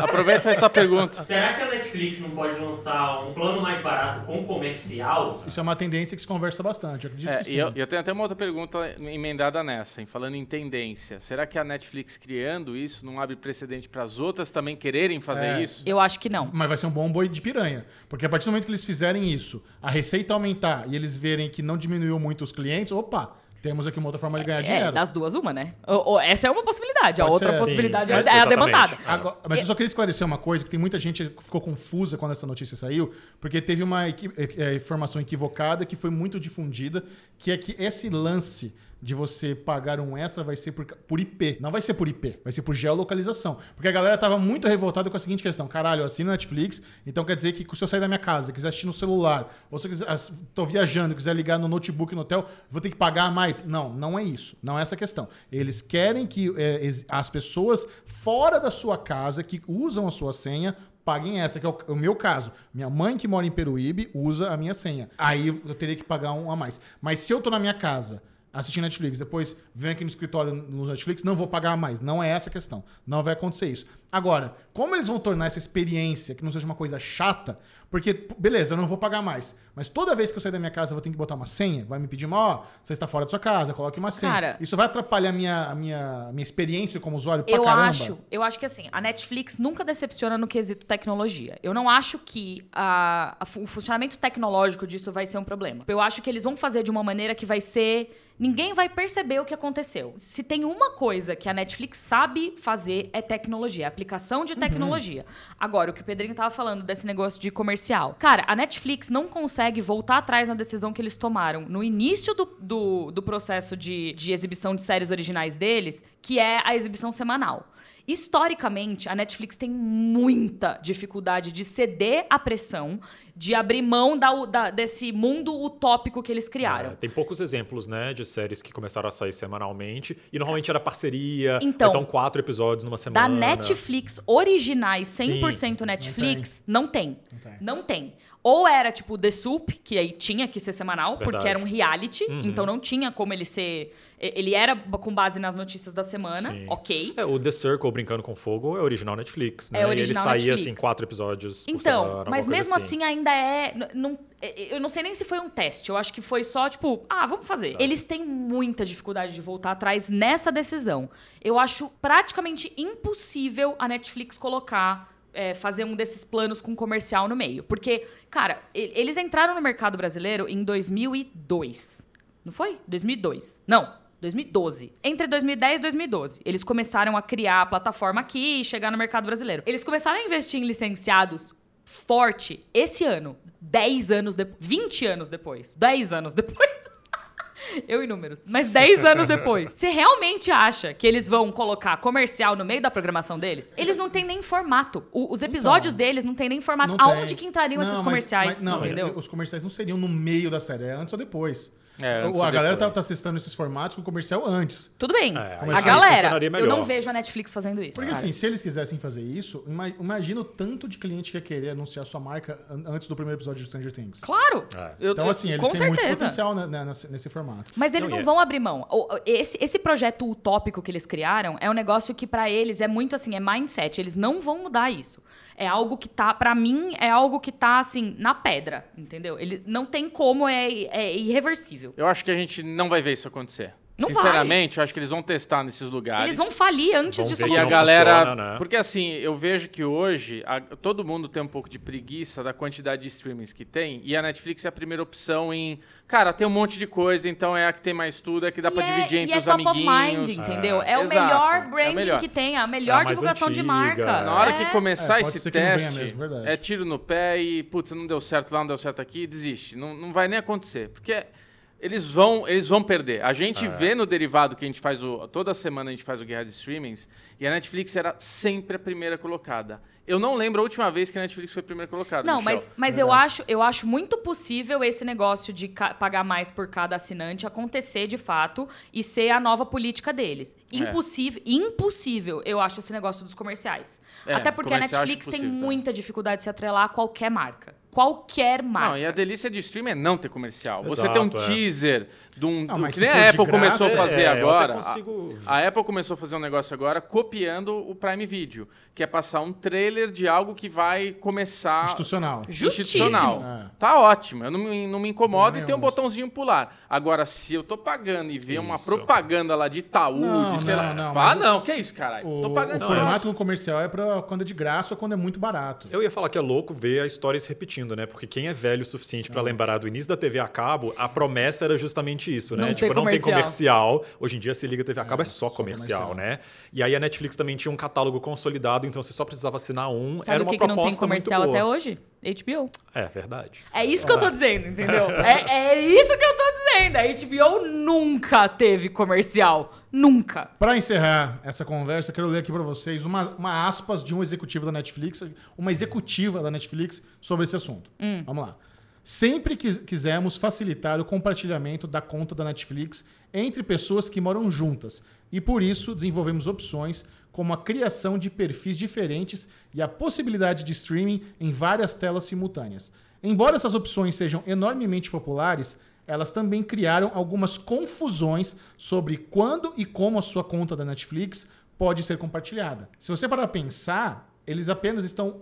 aproveita e faz tua pergunta.
Será que a Netflix não pode lançar um plano mais barato com comercial?
Isso é uma tendência que se conversa bastante, eu acredito
É,
que sim.
e eu, eu tenho até uma outra pergunta emendada nessa, hein, falando em tendência. Será que a Netflix criando isso não abre precedente para as outras também quererem fazer
É.
isso?
Eu acho que não.
Mas vai ser um bom boi de piranha. Porque a partir do momento que eles fizerem isso, a receita aumentar e eles verem que não diminuiu muito os clientes, opa, temos aqui uma outra forma de ganhar
É,
dinheiro.
das duas, uma, né? Ou- ou- essa é uma possibilidade. A
Pode
outra
ser.
possibilidade
Sim,
é,
é,
é a demandada.
Agora- mas eu só queria esclarecer uma coisa, que tem muita gente que ficou confusa quando essa notícia saiu, porque teve uma equi- é, é, informação equivocada que foi muito difundida, que é que esse lance de você pagar um extra vai ser por, por IP. Não vai ser por IP, vai ser por geolocalização. Porque a galera tava muito revoltada com a seguinte questão: caralho, eu assino Netflix, então quer dizer que se eu sair da minha casa, quiser assistir no celular, ou se eu quiser, tô viajando, quiser ligar no notebook no hotel, vou ter que pagar mais. Não, não é isso. Não é essa questão. Eles querem que é, as pessoas fora da sua casa que usam a sua senha paguem essa, que é o meu caso. Minha mãe que mora em Peruíbe usa a minha senha. Aí eu teria que pagar um a mais. Mas se eu tô na minha casa assistindo Netflix, depois venho aqui no escritório no Netflix, não vou pagar mais. Não é essa a questão. Não vai acontecer isso. Agora, como eles vão tornar essa experiência que não seja uma coisa chata, porque, beleza, eu não vou pagar mais. Mas toda vez que eu sair da minha casa, eu vou ter que botar uma senha, vai me pedir uma, ó, você está fora da sua casa, coloque uma senha.
Cara-
isso vai atrapalhar a minha, a minha, a minha experiência como usuário pra
Eu
caramba.
acho, eu acho que assim, a Netflix nunca decepciona no quesito tecnologia. Eu não acho que a- a o funcionamento tecnológico disso vai ser um problema. Eu acho que eles vão fazer de uma maneira que vai ser. Ninguém vai perceber o que aconteceu. Se tem uma coisa que a Netflix sabe fazer é tecnologia, aplicação de tecnologia. Agora, o que o Pedrinho tava falando desse negócio de comercial. Cara, a Netflix não consegue voltar atrás na decisão que eles tomaram no início do, do, do processo de, de exibição de séries originais deles, que é a exibição semanal. Historicamente, a Netflix tem muita dificuldade de ceder à pressão, de abrir mão da- da- desse mundo utópico que eles criaram.
É, tem poucos exemplos, né, de séries que começaram a sair semanalmente e normalmente era parceria,
Então,
então quatro episódios numa semana.
Da Netflix, originais, 100%
Sim.
Netflix, não tem.
Não tem.
Não tem. Ou era tipo The Soup, que aí tinha que ser semanal, porque
Verdade.
era um reality,
Uhum.
então não tinha como ele ser. E- Ele era com base nas notícias da semana,
Sim.
ok.
É, o The Circle, Brincando com Fogo, é original Netflix, né?
É original
Ele saía,
Netflix.
assim, quatro episódios por
Então,
semana,
mas mesmo
coisa
assim ainda é. Não, eu não sei nem se foi um teste. Eu acho que foi só, tipo, ah, vamos fazer. Eles têm muita dificuldade de voltar atrás nessa decisão. Eu acho praticamente impossível a Netflix colocar. é, fazer um desses planos com comercial no meio. Porque, cara, e- eles entraram no mercado brasileiro em 2002. Não foi? 2002. Não. 2012. Entre 2010 e 2012. Eles começaram a criar a plataforma aqui e chegar no mercado brasileiro. Eles começaram a investir em licenciados forte esse ano. 10 anos depois. 20 anos depois. 10 anos depois. Eu em números. Mas 10 anos depois. Você realmente acha que eles vão colocar comercial no meio da programação deles? Eles não têm nem formato. O- os episódios deles não têm nem formato.
Não tem.
Aonde que entrariam
Não,
esses comerciais?
mas- não, mas
entendeu?
os comerciais não seriam no meio da série, é antes ou depois.
É,
O- a galera tá, tá testando esses formatos com comercial antes.
Tudo bem.
É,
a
sim,
galera, eu não vejo a Netflix fazendo isso.
Porque
cara.
assim, se eles quisessem fazer isso, ima- imagina o tanto de cliente que ia querer anunciar sua marca an- antes do primeiro episódio de Stranger Things.
Claro.
É.
Eu-
Então, assim, eles
com
têm muito
certeza.
potencial né, né, nesse, nesse formato.
Mas eles
Não,
não,
é-
vão abrir mão. Esse, esse projeto utópico que eles criaram é um negócio que pra eles é muito assim, é mindset. Eles não vão mudar isso. É algo que tá, Pra mim, é algo que tá assim, na pedra, entendeu? Ele não tem como, é, é irreversível.
Eu acho que a gente não vai ver isso acontecer.
Não
Sinceramente, eu acho que eles vão testar nesses lugares.
Eles vão falir antes
Vão
disso
E a galera.
funciona, né?
Porque assim, eu vejo que hoje a- todo mundo tem um pouco de preguiça da quantidade de streamings que tem. E a Netflix é a primeira opção em. Cara, tem um monte de coisa, então é a que tem mais tudo, é a que dá pra
E é-
dividir
e
entre
é
os
top
amiguinhos.
of mind, entendeu? É, o
Exato,
melhor
é o
branding
melhor.
que tem, a melhor
É a mais
divulgação de
antiga,
marca.
é.
Na hora
É.
que começar
É, pode
esse teste,
mesmo,
é tiro no pé e, putz, não deu certo lá, não deu certo aqui, desiste. Não, não vai nem acontecer. Porque Eles vão, eles vão perder. A
É.
gente vê no derivado que a gente faz o. Toda semana a gente faz o Guerra de Streamings e a Netflix era sempre a primeira colocada. Eu não lembro a última vez que a Netflix foi a primeira colocada.
Não,
Michel.
mas, mas eu, acho, eu acho muito possível esse negócio de pagar mais por cada assinante acontecer de fato e ser a nova política deles.
É.
Impossível, impossível, eu acho, esse negócio dos comerciais.
É,
Até porque a Netflix tem
impossível também.
muita dificuldade de se atrelar a qualquer marca. Qualquer marca.
Não, e a delícia de streaming é não ter comercial. Você
Exato,
tem um
é.
teaser de um.
Não,
que nem a Apple
graça,
começou a
é,
fazer
eu
agora.
até consigo-
A, a Apple começou a fazer um negócio agora copiando o Prime Video, que é passar um trailer de algo que vai começar.
Institucional.
Institucional. Tá ótimo, eu não me, não me incomodo
Também
e tem um botãozinho pular. Agora, se eu tô pagando e ver uma propaganda lá de Itaú,
Não,
de sei
não,
lá.
não,
Fala,
mas
não, que é isso, caralho?
O,
tô pagando
o formato comercial é pra quando é de graça ou quando é muito barato.
Eu ia falar que é louco ver a história se repetindo, né? Porque quem é velho o suficiente pra lembrar do início da TV a cabo, a promessa era justamente isso, né?
Não
tipo, não tem
comercial.
Hoje em dia se liga a TV a cabo é, só,
só
comercial,
comercial.
né? E aí a Netflix também tinha um catálogo consolidado, então você só precisava assinar um.
Sabe
era
o
uma
que, que não
proposta
tem comercial
muito boa.
até hoje? HBO.
É verdade.
É isso que eu tô dizendo, entendeu? É, é isso que eu tô dizendo. A HBO nunca teve comercial. Nunca.
Pra encerrar essa conversa, eu quero ler aqui pra vocês uma, uma aspas de um executivo da Netflix, uma executiva da Netflix sobre esse assunto. Vamos lá. Sempre que quisemos facilitar o compartilhamento da conta da Netflix entre pessoas que moram juntas e por isso desenvolvemos opções como a criação de perfis diferentes e a possibilidade de streaming em várias telas simultâneas. Embora essas opções sejam enormemente populares, elas também criaram algumas confusões sobre quando e como a sua conta da Netflix pode ser compartilhada. Se você parar pra pensar, eles apenas estão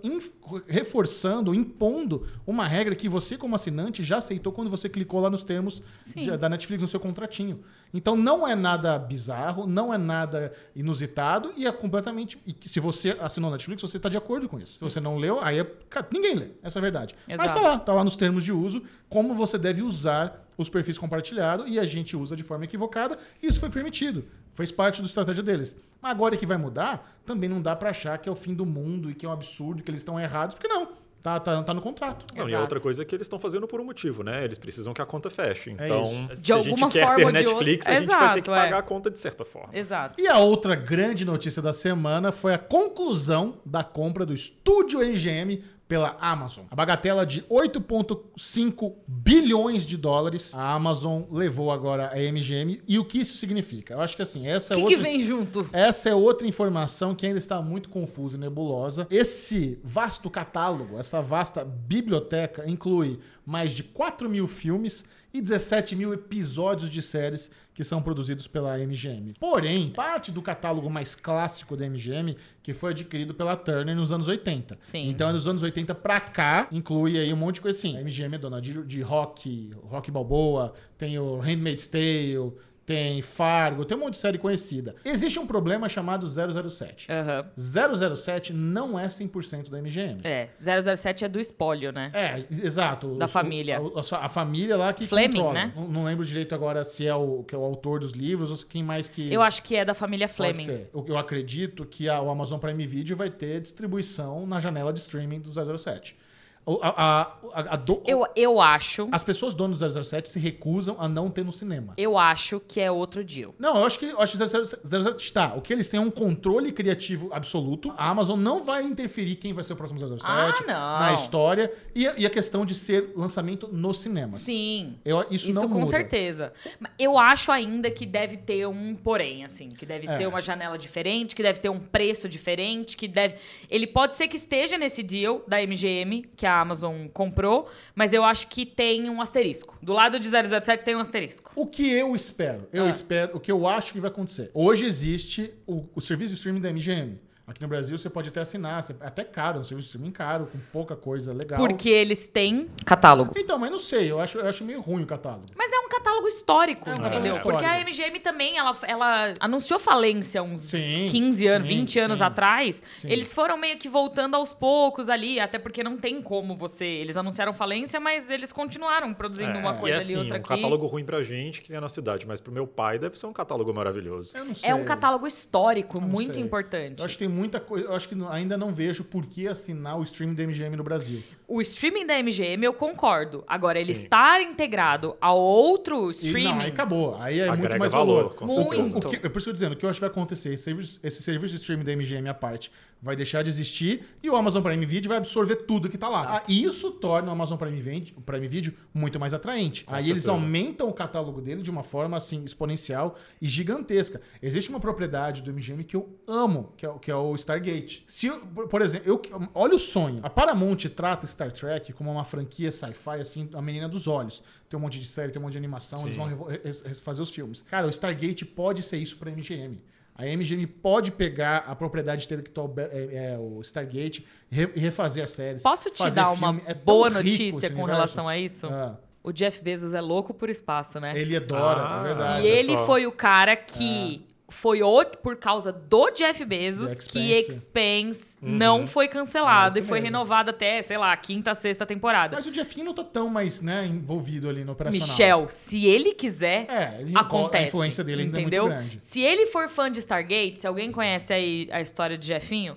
reforçando, impondo uma regra que você, como assinante, já aceitou quando você clicou lá nos termos de- da Netflix no seu contratinho. Então não é nada bizarro, não é nada inusitado e é completamente. E que se você assinou a Netflix, você está de acordo com isso. Se você não leu, aí é. cara, ninguém lê, essa é a verdade. Mas
Exato.
tá lá, tá lá nos termos de uso, como você deve usar os perfis compartilhados e a gente usa de forma equivocada, e isso foi permitido. Fez parte da estratégia deles. Mas agora que vai mudar, também não dá para achar que é o fim do mundo e que é um absurdo, que eles estão errados, porque não. Tá, tá, tá no contrato.
Não, e a
Exato.
outra coisa é que eles estão fazendo por um motivo, né? Eles precisam que a conta feche. Então,
isso.
se a gente quer ter Netflix,
outra.
a gente vai ter
Exato,
que
é.
pagar a conta de certa forma.
Exato.
E a outra grande notícia da semana foi a conclusão da compra do estúdio MGM pela Amazon. A bagatela de 8,5 bilhões de dólares a Amazon levou agora a MGM. E o que isso significa? Eu acho que assim, essa é
que, que
outra...
vem junto?
Essa é outra informação que ainda está muito confusa e nebulosa. Esse vasto catálogo, essa vasta biblioteca, inclui mais de 4 mil filmes e 17 mil episódios de séries que são produzidos pela MGM. Porém, parte do catálogo mais clássico da MGM, que foi adquirido pela Turner nos anos 80.
Sim.
Então, é dos anos 80 pra cá, inclui aí um monte de coisa assim. A MGM é dona de, de rock, rock balboa, tem o Handmaid's Tale, tem Fargo, tem um monte de série conhecida. Existe um problema chamado 007.
Aham.
007 não é 100% da MGM.
É, 007 é do espólio, né?
É, exato.
Da
O-
família.
A, a a família lá que
Fleming,
controla.
né?
Não, não lembro direito agora se é o, que é o autor dos livros ou quem mais que...
Eu acho que é da família
Pode
Fleming.
ser. Eu, eu acredito que a- o Amazon Prime Video vai ter distribuição na janela de streaming do 007. A- a- a- do-
Eu, eu acho.
As pessoas donas do 007 se recusam a não ter no cinema.
Eu acho que é outro deal.
Não, eu acho que eu acho que 007 está. O que eles têm é um controle criativo absoluto. A Amazon não vai interferir quem vai ser o próximo 007
Ah, não.
na história. E, a- e a questão de ser lançamento nos cinemas.
Sim.
Eu, isso,
Isso
não
com
muda.
certeza. Eu acho ainda que deve ter um porém, assim, que deve
É.
ser uma janela diferente, que deve ter um preço diferente, que deve. Ele pode ser que esteja nesse deal da MGM, que a Amazon comprou, mas eu acho que tem um asterisco. Do lado de 007 tem um asterisco.
O que eu espero? Eu
Ah.
espero, o que eu acho que vai acontecer. Hoje existe o, o serviço de streaming da MGM. Aqui no Brasil você pode até assinar, é até caro, um serviço de streaming caro, com pouca coisa legal.
Porque eles têm catálogo.
Então, mas não sei, eu acho, eu acho meio ruim o catálogo.
Mas é um catálogo histórico,
É um
entendeu?
catálogo
Porque a
histórico.
MGM também, ela, ela anunciou falência uns
Sim,
15 anos,
sim,
20 anos
sim.
atrás.
Sim.
Eles foram meio que voltando aos poucos ali, até porque não tem como você... Eles anunciaram falência, mas eles continuaram produzindo
É,
uma
e
coisa
é
ali,
assim,
outra
um
aqui.
catálogo ruim pra gente que tem na cidade, mas pro meu pai deve ser um catálogo maravilhoso.
Eu não sei.
É um catálogo histórico,
não
muito
sei.
importante.
Eu acho que tem muita coisa. Eu acho que ainda não vejo por que assinar o streaming da MGM no Brasil.
O streaming da MGM eu concordo. Agora, ele
Sim.
estar integrado a outro
E,
streaming.
não, aí acabou. Aí é
Agrega
muito mais
valor,
valor.
com
o-
certeza.
o que- é por isso que eu tô dizendo, o que eu acho que vai acontecer? Esse serviço, esse serviço de streaming da MGM à parte vai deixar de existir e o Amazon Prime Video vai absorver tudo que tá lá. Ah, isso torna o Amazon Prime Video, o Prime Video muito mais atraente. aí eles
certeza.
aumentam o catálogo dele de uma forma assim exponencial e gigantesca. Existe uma propriedade do MGM que eu amo, que é, o- que é o Stargate. Se, por, por exemplo, eu, olha o sonho. A Paramount trata Star Trek como uma franquia sci-fi, assim, a menina dos olhos. Tem um monte de série, tem um monte de animação, eles
Sim.
vão revo- res- refazer os filmes. Cara, o Stargate pode ser isso pra MGM. A MGM pode pegar a propriedade intelectual, é, é, o Stargate, e re- refazer as séries.
Posso te
fazer
dar uma
filme. É tão
boa notícia com
universo.
relação a isso?
Ah,
O Jeff Bezos é louco por espaço, né?
ele adora,
Ah,
é verdade.
E ele
só.
foi o cara que foi o, por causa do Jeff Bezos
Do
que. Expense
Uhum.
não foi cancelado
É,
e foi
mesmo.
renovado até, sei lá, quinta, sexta temporada.
Mas o Jeffinho não tá tão mais né, envolvido ali no operacional.
Michel, se ele quiser,
É, ele,
acontece.
a influência dele ainda
entendeu?
é muito grande.
Se ele for fã de Stargate, se alguém conhece aí a história de Jefinho,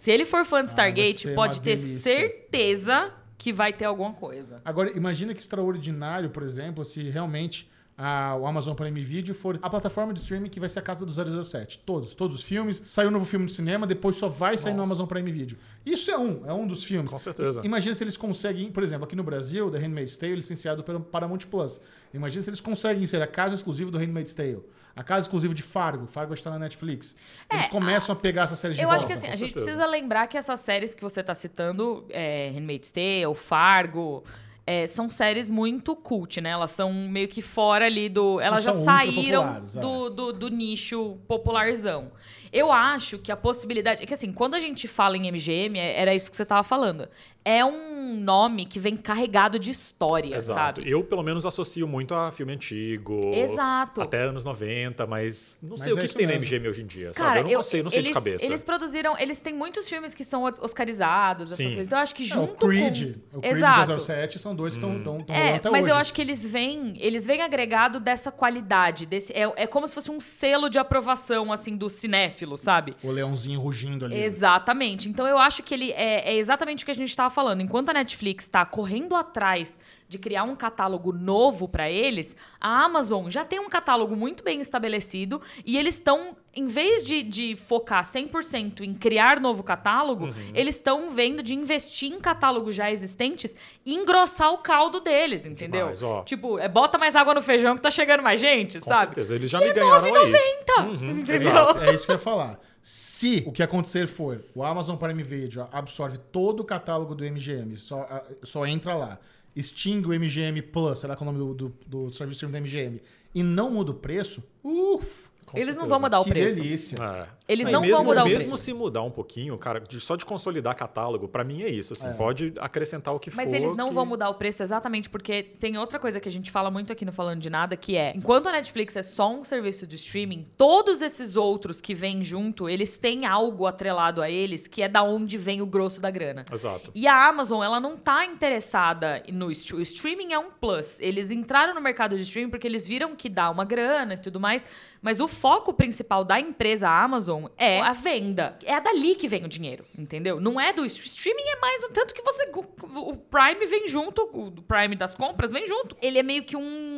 se ele for fã de
Ah,
Stargate,
ser
pode ter
delícia.
certeza que vai ter alguma coisa.
Agora, imagina que extraordinário, por exemplo, se realmente a- o Amazon Prime Video for a plataforma de streaming que vai ser a casa do 007. Todos, todos os filmes. Saiu um novo filme de cinema, depois só vai sair no
Nossa.
Amazon Prime Video. Isso é um, é um dos filmes.
Com certeza.
Imagina se eles conseguem, por exemplo, aqui no Brasil, The Handmaid's Tale, licenciado pelo Paramount Plus. Imagina se eles conseguem ser a casa exclusiva do Handmaid's Tale. A casa exclusiva de Fargo. Fargo está na Netflix. Eles
É,
começar a pegar essas séries de
Eu
volta.
acho que assim, a gente precisa lembrar que essas séries que você tá citando, é, Handmaid's Tale, Fargo, é, são séries muito cult, né? Elas são meio que fora ali do. Elas já saíram
populares, é.
do, do, do nicho popularzão. Eu acho que a possibilidade. É que assim, quando a gente fala em MGM, é- era isso que você tava falando. É um nome que vem carregado de história,
Exato.
sabe?
Eu, pelo menos, associo muito a filme antigo.
Exato.
Até anos 90, mas não sei
Mas
o
é
que,
isso
que tem na. MGM hoje em dia,
Cara,
sabe? Eu não
eu,
sei, não sei
eles,
de cabeça.
Eles produziram. Eles têm muitos filmes que são os- oscarizados, essas
Sim.
coisas. Então eu acho que
É,
junto
o Creed,
com.
o Creed
Exato.
e 007 são dois que estão tão, tão
É,
até
mas
hoje.
eu acho que eles vêm, eles vêm agregado dessa qualidade, desse é, é como se fosse um selo de aprovação assim do cinéfilo, sabe?
O leãozinho rugindo ali.
Exatamente. Então eu acho que ele é, é exatamente o que a gente estava falando. Enquanto a Netflix está correndo atrás de criar um catálogo novo para eles, a Amazon já tem um catálogo muito bem estabelecido e eles estão, em vez de, de focar 100% em criar novo catálogo,
Uhum.
eles estão vendo de investir em catálogos já existentes e engrossar o caldo deles, entendeu?
Demais.
Tipo, é, bota mais água no feijão que tá chegando mais gente,
Com
sabe?
certeza. Eles já me ganharam aí. Uhum,
Entendeu?
exato.
É isso que eu ia falar. Se o que acontecer for o Amazon Prime Video absorve todo o catálogo do MGM, só, só entra lá, extingue o MGM Plus, sei lá qual é o nome do, do, do serviço da MGM, e não muda o preço, uff,
Eles não
certeza.
vão mudar o
que
preço.
delícia.
É.
Eles
E
não
mesmo,
vão mudar o
Mesmo
preço.
se mudar um pouquinho, cara, de- só de consolidar catálogo, pra mim é isso. Assim, Pode acrescentar o que
Mas
for.
eles não
que-
vão mudar o preço exatamente porque tem outra coisa que a gente fala muito aqui no Falando de Nada, que é, enquanto a Netflix é só um serviço de streaming, todos esses outros que vêm junto, eles têm algo atrelado a eles que é da onde vem o grosso da grana.
Exato.
E a Amazon, ela não tá interessada no streaming. O streaming é um plus. Eles entraram no mercado de streaming porque eles viram que dá uma grana e tudo mais. Mas o foco principal da empresa Amazon é a venda. É dali que vem o dinheiro, entendeu? Não é do st- streaming, é mais um tanto que você. O Prime vem junto, o Prime das compras vem junto. Ele é meio que um.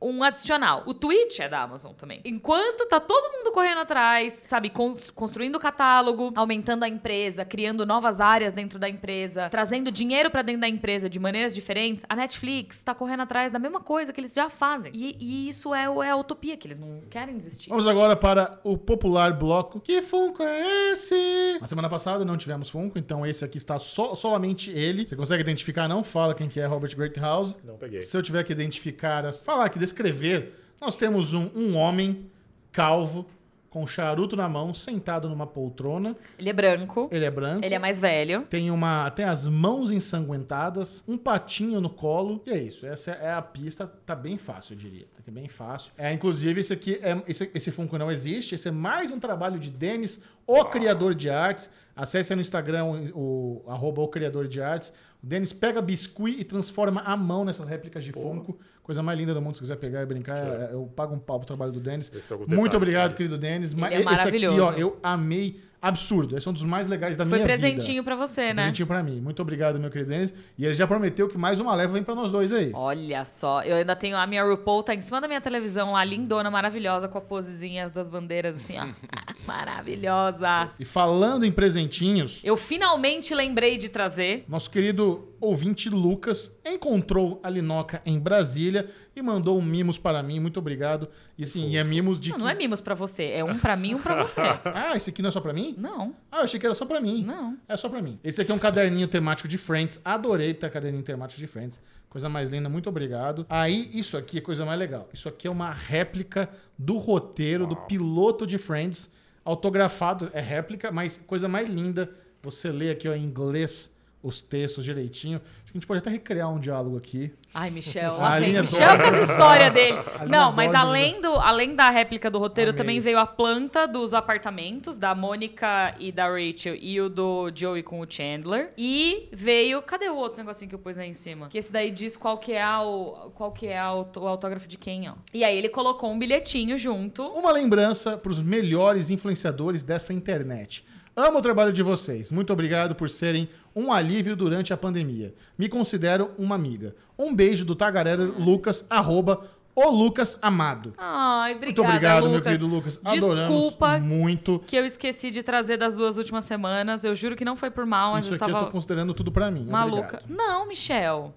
Um adicional. O Twitch é da Amazon também. Enquanto tá todo mundo correndo atrás, sabe, cons- construindo o catálogo, aumentando a empresa, criando novas áreas dentro da empresa, trazendo dinheiro pra dentro da empresa de maneiras diferentes, a Netflix tá correndo atrás da mesma coisa que eles já fazem. E, e isso é, o- é a utopia, que eles não querem desistir.
Vamos agora para o popular bloco. Que Funko é esse? Na semana passada não tivemos Funko, então esse aqui está só, solamente ele. Você consegue identificar? Não fala quem que é Robert Greathouse.
Não peguei.
Se eu tiver que identificar, as, falar que descrever, nós temos um, um homem calvo com charuto na mão, sentado numa poltrona.
Ele é branco,
Ele é branco.
ele é mais velho.
Tem uma, tem as mãos ensanguentadas, um patinho no colo. E é isso. Essa é a pista. Tá bem fácil, eu diria. Tá aqui bem fácil. É, inclusive, esse aqui é esse, esse Funko não existe. Esse é mais um trabalho de Denis, o criador de artes. Acesse no Instagram o, o arroba o criador de artes. O Denis pega biscuit e transforma a mão nessas réplicas de Funko. Coisa mais linda do mundo, se quiser pegar e brincar, é- eu pago um pau pro trabalho do Denis. Muito obrigado,
cara.
querido Denis.
Ele é
esse aqui, ó,
maravilhoso.
eu amei absurdo. Esse é um dos mais legais da
Foi
minha vida.
presentinho pra você, né?
Presentinho pra mim. Muito obrigado, meu querido Denis. E ele já prometeu que mais uma leva vem pra nós dois aí.
Olha só, eu ainda tenho a minha RuPaul, tá em cima da minha televisão lá, lindona, maravilhosa, com a posezinha, as duas bandeiras assim, ó. Maravilhosa.
E falando em presentinhos,
Eu finalmente lembrei de trazer.
nosso querido ouvinte Lucas encontrou a Linoca em Brasília e mandou um mimos para mim. Muito obrigado. E assim, e é mimos de.
Não, não é mimos pra você, é um pra mim, um pra você.
Ah, esse aqui não é só pra mim?
Não,
Ah, eu achei que era só pra mim.
não.
É só pra mim. Esse aqui é um caderninho temático de Friends. Adorei ter caderninho temático de Friends. Coisa mais linda, muito obrigado. Aí, isso aqui é coisa mais legal. Isso aqui é uma réplica do roteiro, do piloto de Friends. Autografado, é réplica, mas coisa mais linda. Você lê aqui ó, em inglês os textos direitinho. Acho que a gente pode até recriar um diálogo aqui.
Ai, Michel,
A
lá vem.
linha
Michel com essa história dele. Não, mas além, do, além da réplica do roteiro,
Amei.
também veio a planta dos apartamentos, da Mônica e da Rachel, e o do Joey com o Chandler. E veio. Cadê o outro negocinho que eu pus aí em cima? Que esse daí diz qual que é, a, o, qual que é a, o autógrafo de quem, ó. E aí ele colocou um bilhetinho junto.
Uma lembrança para os melhores influenciadores dessa internet. Amo o trabalho de vocês. Muito obrigado por serem um alívio durante a pandemia. Me considero uma amiga. Um beijo do Tagarela Lucas, arroba o Lucas Amado.
Ai,
Muito
obrigada,
obrigado, meu
Lucas.
querido Lucas. Adoramos
Desculpa
muito.
que eu esqueci de trazer das duas últimas semanas. Eu juro que não foi por mal,
Isso
eu
aqui eu
tava
tô considerando tudo pra mim.
maluca.
Obrigado.
Não, Michel.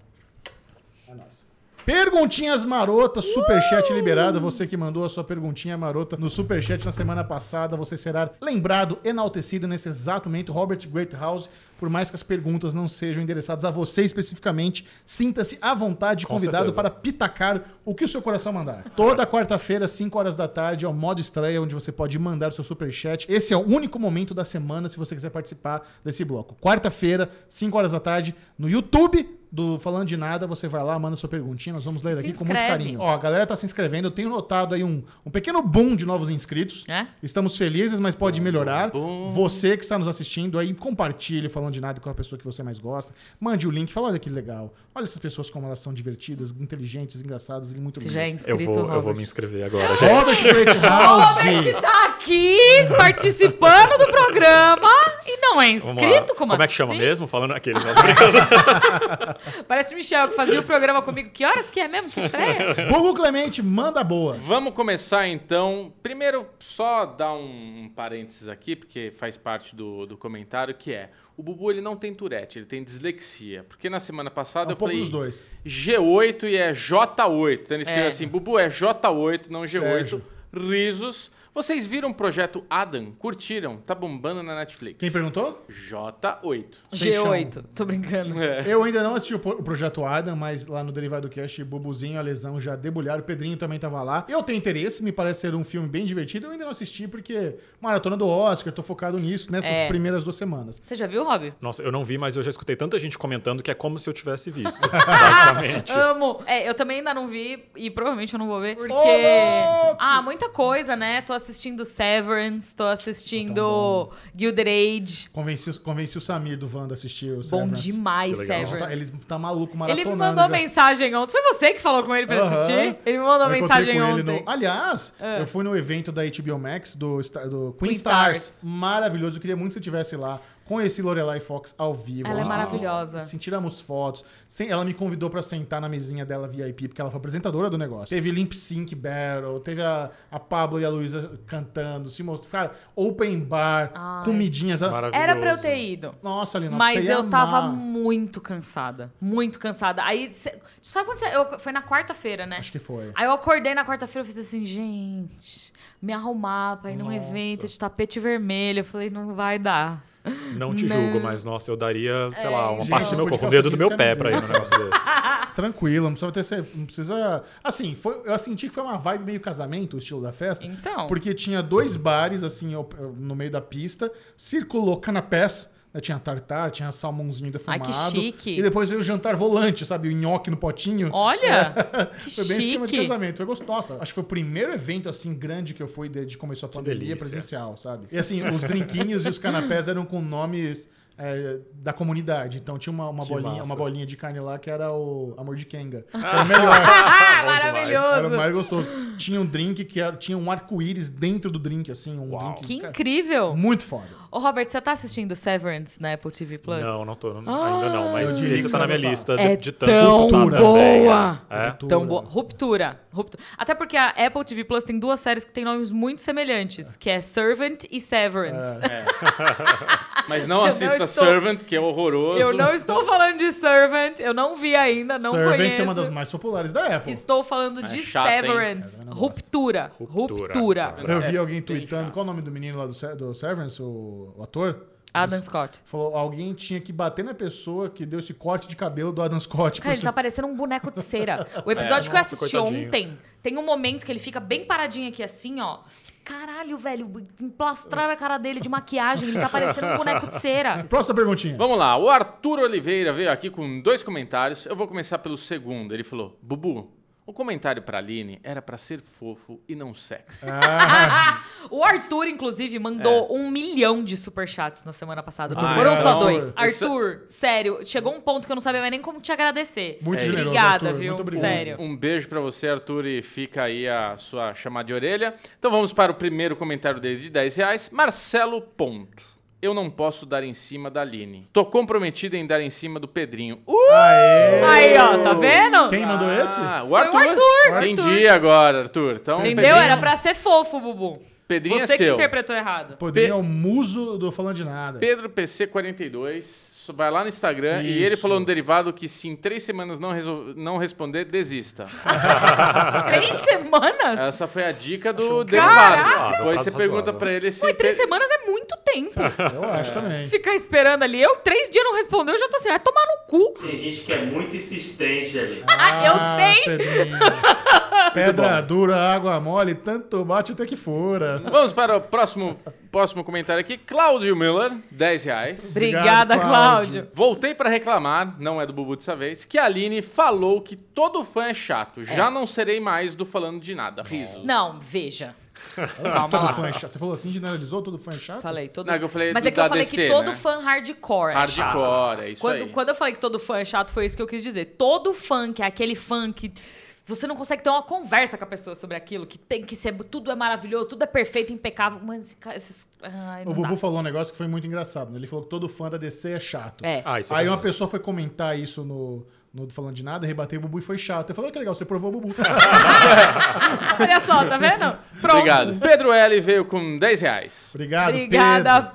Perguntinhas marotas, superchat liberada. Você que mandou a sua perguntinha marota no superchat na semana passada, você será lembrado, enaltecido nesse exato momento. Robert Greathouse, por mais que as perguntas não sejam endereçadas a você especificamente, sinta-se à vontade,
Com
convidado
certeza.
para pitacar o que o seu coração mandar. Toda quarta-feira, 5 horas da tarde, é o modo estreia, onde você pode mandar o seu superchat. Esse é o único momento da semana, se você quiser participar desse bloco. Quarta-feira, 5 horas da tarde, no YouTube do Falando de Nada, você vai lá, manda sua perguntinha, nós vamos ler
Se
aqui com muito
inscreve.
carinho. Ó, a galera tá se inscrevendo, eu tenho notado aí um, um pequeno boom de novos inscritos.
É?
Estamos felizes, mas pode melhorar.
bum.
Você que está nos assistindo aí, compartilhe Falando de Nada com a pessoa que você mais gosta. Mande o link, fala, olha que legal. Olha essas pessoas como elas são divertidas, inteligentes, engraçadas e muito
Você já é
lindas.
Eu
inscrito,
vou, eu vou me inscrever agora, gente.
Robert Greathouse!
Robert tá aqui participando do programa e não é inscrito? Como,
é que chama
assim?
mesmo? Falando não, brincando.
Parece o Michel que fazia o programa comigo. Que horas que é mesmo que estreia?
Hugo Clemente, manda boa.
Vamos começar então. Primeiro, só dar um, parênteses aqui, porque faz parte do, do comentário, que é o Bubu ele não tem Tourette, ele tem dislexia. Porque na semana passada
Um
eu
pouco
falei
dos dois.
G8 e é J8. Então ele escreveu
É.
assim: Bubu é J8, não G8.
Sérgio.
Risos. Vocês viram o projeto Adam? Curtiram? Tá bombando na Netflix.
Quem perguntou?
J8.
Sem
G8. Tô brincando.
É.
Eu ainda não assisti o, pro- o Projeto Adam, mas lá no Derivado Cast, Bubuzinho e a Lesão já debulharam. O Pedrinho também tava lá. Eu tenho interesse, me parece ser um filme bem divertido. Eu ainda não assisti porque maratona do Oscar, tô focado nisso nessas
É.
primeiras duas semanas.
Você já viu, Rob?
Nossa, eu não vi, mas eu já escutei tanta gente comentando que é como se eu tivesse visto. basicamente.
Amo. É, eu também ainda não vi e provavelmente eu não vou ver. Porque.
louco!
ah, muita coisa, né? Tô assistindo Severance, tô assistindo
Tá
Gilded Age.
Convenci, o- convenci o Samir do Wanda a assistir o
Bom
Severance.
demais,
Que legal.
Ele tá,
Severance.
ele tá maluco,
Ele
maratonando
me mandou
já.
mensagem ontem. Foi você que falou com ele pra
Aham.
assistir? Ele me mandou
Eu
mensagem
com ele
ontem.
no- Aliás,
Ah.
eu fui no evento da HBO Max do, do Queen,
Queen
Stars.
Stars.
Maravilhoso. Eu queria muito que você estivesse lá. Conheci Lorelai Fox ao vivo.
Ela é maravilhosa.
Assim, tiramos fotos. Sem- ela me convidou pra sentar na mesinha dela VIP, porque ela foi apresentadora do negócio. Teve Limp Sync Battle, teve a, a Pablo e a Luísa cantando, se mostrando. Cara, open bar,
Ai.
comidinhas.
Era pra eu ter ido.
Nossa, Lina,
Mas
você ia
eu tava
amar.
muito cansada. Muito cansada. Aí, cê- sabe quando você. eu- foi na quarta-feira, né?
Acho que foi.
Aí eu acordei na quarta-feira e fiz assim, gente, me arrumar pra ir num
Nossa.
evento de tapete vermelho. Eu falei, não vai dar.
Não te
Não.
julgo, mas nossa, eu daria, sei lá, uma
Gente,
parte do
eu
meu corpo, um dedo do meu pé pra ir num negócio desse.
Tranquilo, não precisa ter. Não precisa. Assim, foi, eu senti que foi uma vibe meio casamento, o estilo da festa.
Então.
Porque tinha dois bares, assim, no meio da pista, circulou canapés. Né, Tinha tartar, tinha salmãozinho
Ai,
defumado.
que chique.
E depois veio o jantar volante, sabe? O nhoque no potinho.
Olha! que
Foi bem esquema de
chique.
casamento, foi gostosa. Acho que foi o primeiro evento, assim, grande que eu fui desde que começou a pandemia presencial, sabe? E assim, os drinquinhos e os canapés eram com nomes é, da comunidade. Então tinha uma, uma bolinha,
massa.
uma bolinha de carne lá que era o amor de Kenga. Era o melhor.
Demais.
Era o
maravilhoso!
mais gostoso. Tinha um drink que era, tinha um arco-íris dentro do drink, assim, um
Uau.
drink
Que
cara,
incrível!
muito foda.
Ô, Robert, você tá assistindo Severance na Apple TV Plus?
Não, não tô. não- ainda não. Mas
Eu diria
esse
que
tá
você
na minha lista
É
de, de tantos
tão
tá
Ruptura.
boa.
É.
Ruptura.
Tão boa. Ruptura. Ruptura. Até porque a Apple TV Plus tem duas séries que têm nomes muito semelhantes, que é Servant e Severance.
Mas não
Eu não
assista
estou-
Servant, que é horroroso.
Eu não estou falando de Servant, eu não vi ainda, não
Servant
conheço.
é uma das mais populares da Apple.
Estou falando de
chato?
Severance.
Não gosto.
Ruptura.
Ruptura.
Ruptura.
Tá.
Eu vi
É,
alguém tweetando, qual o nome do menino lá do, do Severance, o, o ator?
Adam Scott.
Falou, alguém tinha que bater na pessoa que deu esse corte de cabelo do Adam Scott.
Cara, ele tá parecendo um boneco de cera. O episódio que eu
nossa,
assisti
coitadinho.
ontem, tem um momento que ele fica bem paradinho aqui assim, ó. Caralho, velho, emplastraram a cara dele de maquiagem, ele tá parecendo um boneco de cera.
Próxima perguntinha.
Vamos lá, o Arthur Oliveira veio aqui com dois comentários. Eu vou começar pelo segundo. Ele falou: Bubu, o comentário pra Aline era pra ser fofo e não sexy.
Ah,
O Arthur, inclusive, mandou um milhão de superchats na semana passada. Não
Ah,
foram só
então,
dois.
esse-
Arthur, sério, chegou um ponto que eu não sabia mais nem como te agradecer.
Muito
É,
generoso,
Obrigada,
Arthur,
viu?
Muito obrigado.
Sério.
Um beijo pra você, Arthur, e fica aí a sua chamada de orelha. Então vamos para o primeiro comentário dele de 10 reais. Marcelo Ponto. Eu não posso dar em cima da Aline. Tô comprometido em dar em cima do Pedrinho. Uh!
Aê!
Aí, ó, tá vendo?
Quem mandou esse?
Ah, o
Foi o
Arthur.
Arthur.
Entendi agora, Arthur. Então,
Entendeu?
Pedrinho-
Era pra ser fofo, Bubu.
Pedrinho
Você
é
que
seu.
interpretou errado.
Poderia é o muso do Falando de Nada.
Pedro PC42. Vai lá no Instagram e ele
Isso.
falou no derivado que se em três semanas não, resol- não responder, desista.
Três semanas?
Essa foi a dica do derivado.
Caraca!
Depois você
Prazo
pergunta
razoável.
pra ele se.
E três semanas é muito tempo.
Eu acho também.
Ficar esperando ali. Eu, três dias não respondeu, eu já tô assim, vai tomar no cu.
Tem gente que é muito insistente ali.
Ah, eu sei.
Pedrinho. Pedra dura, água mole, tanto bate até que fura.
Vamos para o próximo, próximo comentário aqui. Cláudio Miller, 10 reais.
Obrigada,
Obrigado,
Cláudio.
Cláudio.
Voltei pra reclamar, não é do Bubu dessa vez, que a Aline falou que todo fã é chato. Já não serei mais do falando de nada. Risos.
Não, veja.
Calma todo
lá.
fã é chato. Você falou assim, generalizou todo fã é chato?
Falei, todo
Não, é que eu falei
Mas é que eu falei
DC,
que todo
né?
fã hardcore é chato.
Hardcore, é isso
Quando,
aí.
quando eu falei que todo fã é chato, foi isso que eu quis dizer. Todo fã, que é aquele fã que você não consegue ter uma conversa com a pessoa sobre aquilo, que tem que ser. Tudo é maravilhoso, tudo é perfeito, impecável. Mas esses. Ai,
O
não
Bubu
dá.
falou um negócio que foi muito engraçado. né? Ele falou que todo fã da DC é chato.
É.
Ah, isso é
Aí uma pessoa foi comentar isso no, no Falando de Nada, rebateu o Bubu e foi chato. Eu falei, "Ah, que legal, você provou o Bubu.
Olha só, tá vendo? Pronto.
Obrigado. Pedro L veio com 10 reais.
Obrigado,
Obrigada,
Pedro.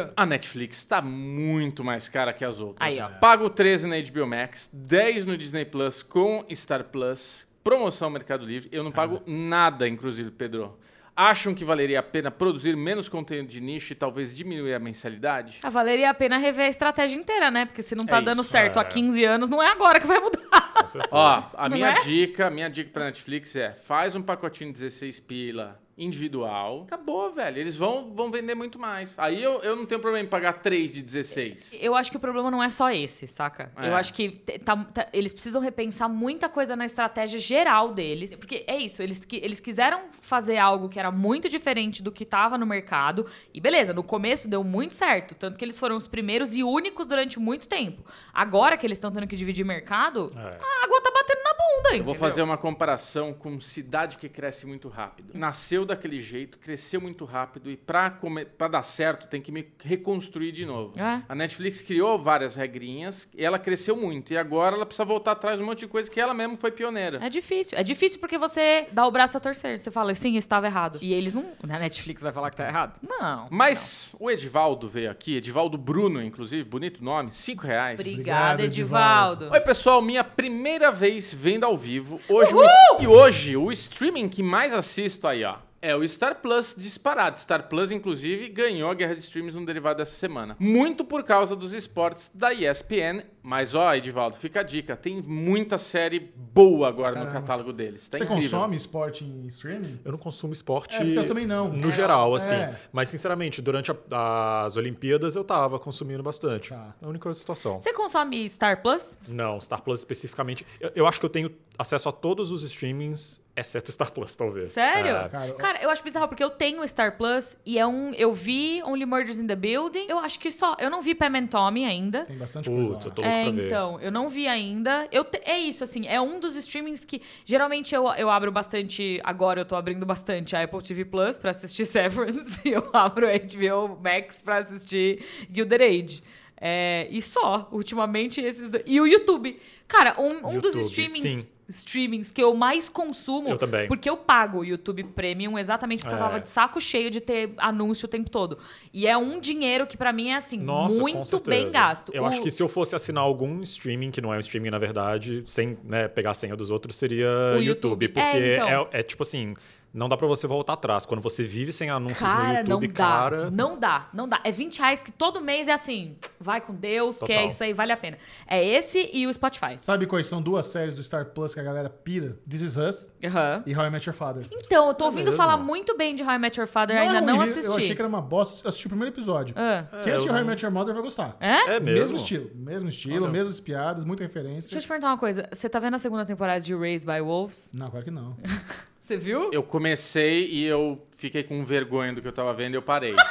Pedro.
A Netflix tá muito mais cara que as outras.
Aí, ó.
Pago 13 na HBO Max, 10 no Disney Plus com Star Plus, promoção Mercado Livre. Eu não pago nada, inclusive, Pedro. Acham que valeria a pena produzir menos conteúdo de nicho e talvez diminuir a mensalidade?
Ah, valeria a pena rever a estratégia inteira, né? Porque se não tá
É
dando
isso,
certo há
é.
15 anos, não é agora que vai mudar.
Com certeza.
Ó, a
Não
minha
é?
dica, minha dica pra Netflix é: faz um pacotinho de 16 pila individual. Acabou, velho. Eles vão, vão vender muito mais. Aí eu, eu não tenho problema em pagar 3 de 16.
Eu acho que o problema não é só esse, saca?
É.
Eu acho que tá- tá- eles precisam repensar muita coisa na estratégia geral deles. Porque é isso, eles, qui- eles quiseram fazer algo que era muito diferente do que tava no mercado. E beleza, no começo deu muito certo. Tanto que eles foram os primeiros e únicos durante muito tempo. Agora que eles estão tendo que dividir mercado,
É.
a água tá batendo na bunda,
Eu vou fazer uma comparação com cidade que cresce muito rápido. Nasceu daquele jeito, cresceu muito rápido e pra, come- pra dar certo tem que me reconstruir de novo.
É.
A Netflix criou várias regrinhas e ela cresceu muito. E agora ela precisa voltar atrás de um monte de coisa que ela mesma foi pioneira.
É difícil. É difícil porque você dá o braço a torcer. Você fala, sim, estava errado. E eles não. Na Netflix vai falar que tá errado? Não.
Mas o Edivaldo veio aqui, Edivaldo Bruno, inclusive, bonito nome, 5 reais.
Obrigada,
Obrigado,
Edivaldo.
Oi, pessoal, minha primeira vez vendo ao vivo. Hoje o e hoje, o streaming que mais assisto aí, ó. É o Star Plus disparado. Star Plus, inclusive, ganhou a guerra de streams no derivado dessa semana. Muito por causa dos esportes da ESPN. Mas, ó, Edivaldo, fica a dica. Tem muita série boa agora no
Caramba.
catálogo deles. Tá
Você
incrível.
consome esporte em streaming?
Eu não consumo esporte
É, eu também não.
no
É,
geral, assim.
é.
Mas, sinceramente, durante a- as Olimpíadas eu tava consumindo bastante.
Tá.
A única situação.
Você consome Star Plus?
Não, Star Plus especificamente. Eu, eu acho que eu tenho acesso a todos os streamings Exceto Star Plus, talvez.
Sério?
É.
Cara,
Cara, eu acho bizarro, porque eu tenho o Star Plus e é um. Eu vi Only Murders in the Building. Eu acho que só. Eu não vi Pam and Tommy ainda.
Tem bastante coisa
Putz,
lá.
eu tô louco
É,
pra ver.
então, eu não vi ainda. Eu te- é isso, assim, é um dos streamings que geralmente eu, eu abro bastante. Agora eu tô abrindo bastante a Apple TV Plus pra assistir Severance e eu abro a HBO Max pra assistir Gilded Age. É, e só, ultimamente, esses dois. E o YouTube. Cara, um, um dos
YouTube,
streamings,
sim.
Streamings que eu mais consumo.
Eu também.
Porque eu pago o YouTube Premium exatamente porque eu
É.
tava de saco cheio de ter anúncio o tempo todo. E é um dinheiro que pra mim é assim,
Nossa,
muito bem gasto.
Eu
O-
acho que se eu fosse assinar algum streaming, que não é um streaming na verdade, sem né, pegar a senha dos outros, seria
O
YouTube.
YouTube.
Porque
É, então.
é, é tipo assim, não dá pra você voltar atrás. Quando você vive sem anúncios
Cara,
no YouTube,
não dá.
cara.
Não dá, não dá. É 20 reais que todo mês é assim. Vai com Deus, que é
Total.
isso aí, vale a pena. É esse e o Spotify.
Sabe quais são duas séries do Star Plus que a galera pira? This Is Us
Aham.
e How I Met Your Father.
Então, eu tô ouvindo
mesmo?
falar muito bem de How I Met Your Father, ainda
é
não assisti.
Eu achei que era uma bosta. Eu assisti o primeiro episódio.
Ah.
Quem assistiu
eu
How I
não-
Met Your Mother vai gostar.
É?
É mesmo?
Mesmo estilo. Mesmo estilo,
Nossa.
mesmas piadas, muita referência.
Deixa eu te perguntar uma coisa. Você tá vendo a segunda temporada de Raised by Wolves?
Não, claro que não.
Você viu?
Eu comecei e eu fiquei com vergonha do que eu tava vendo e eu parei.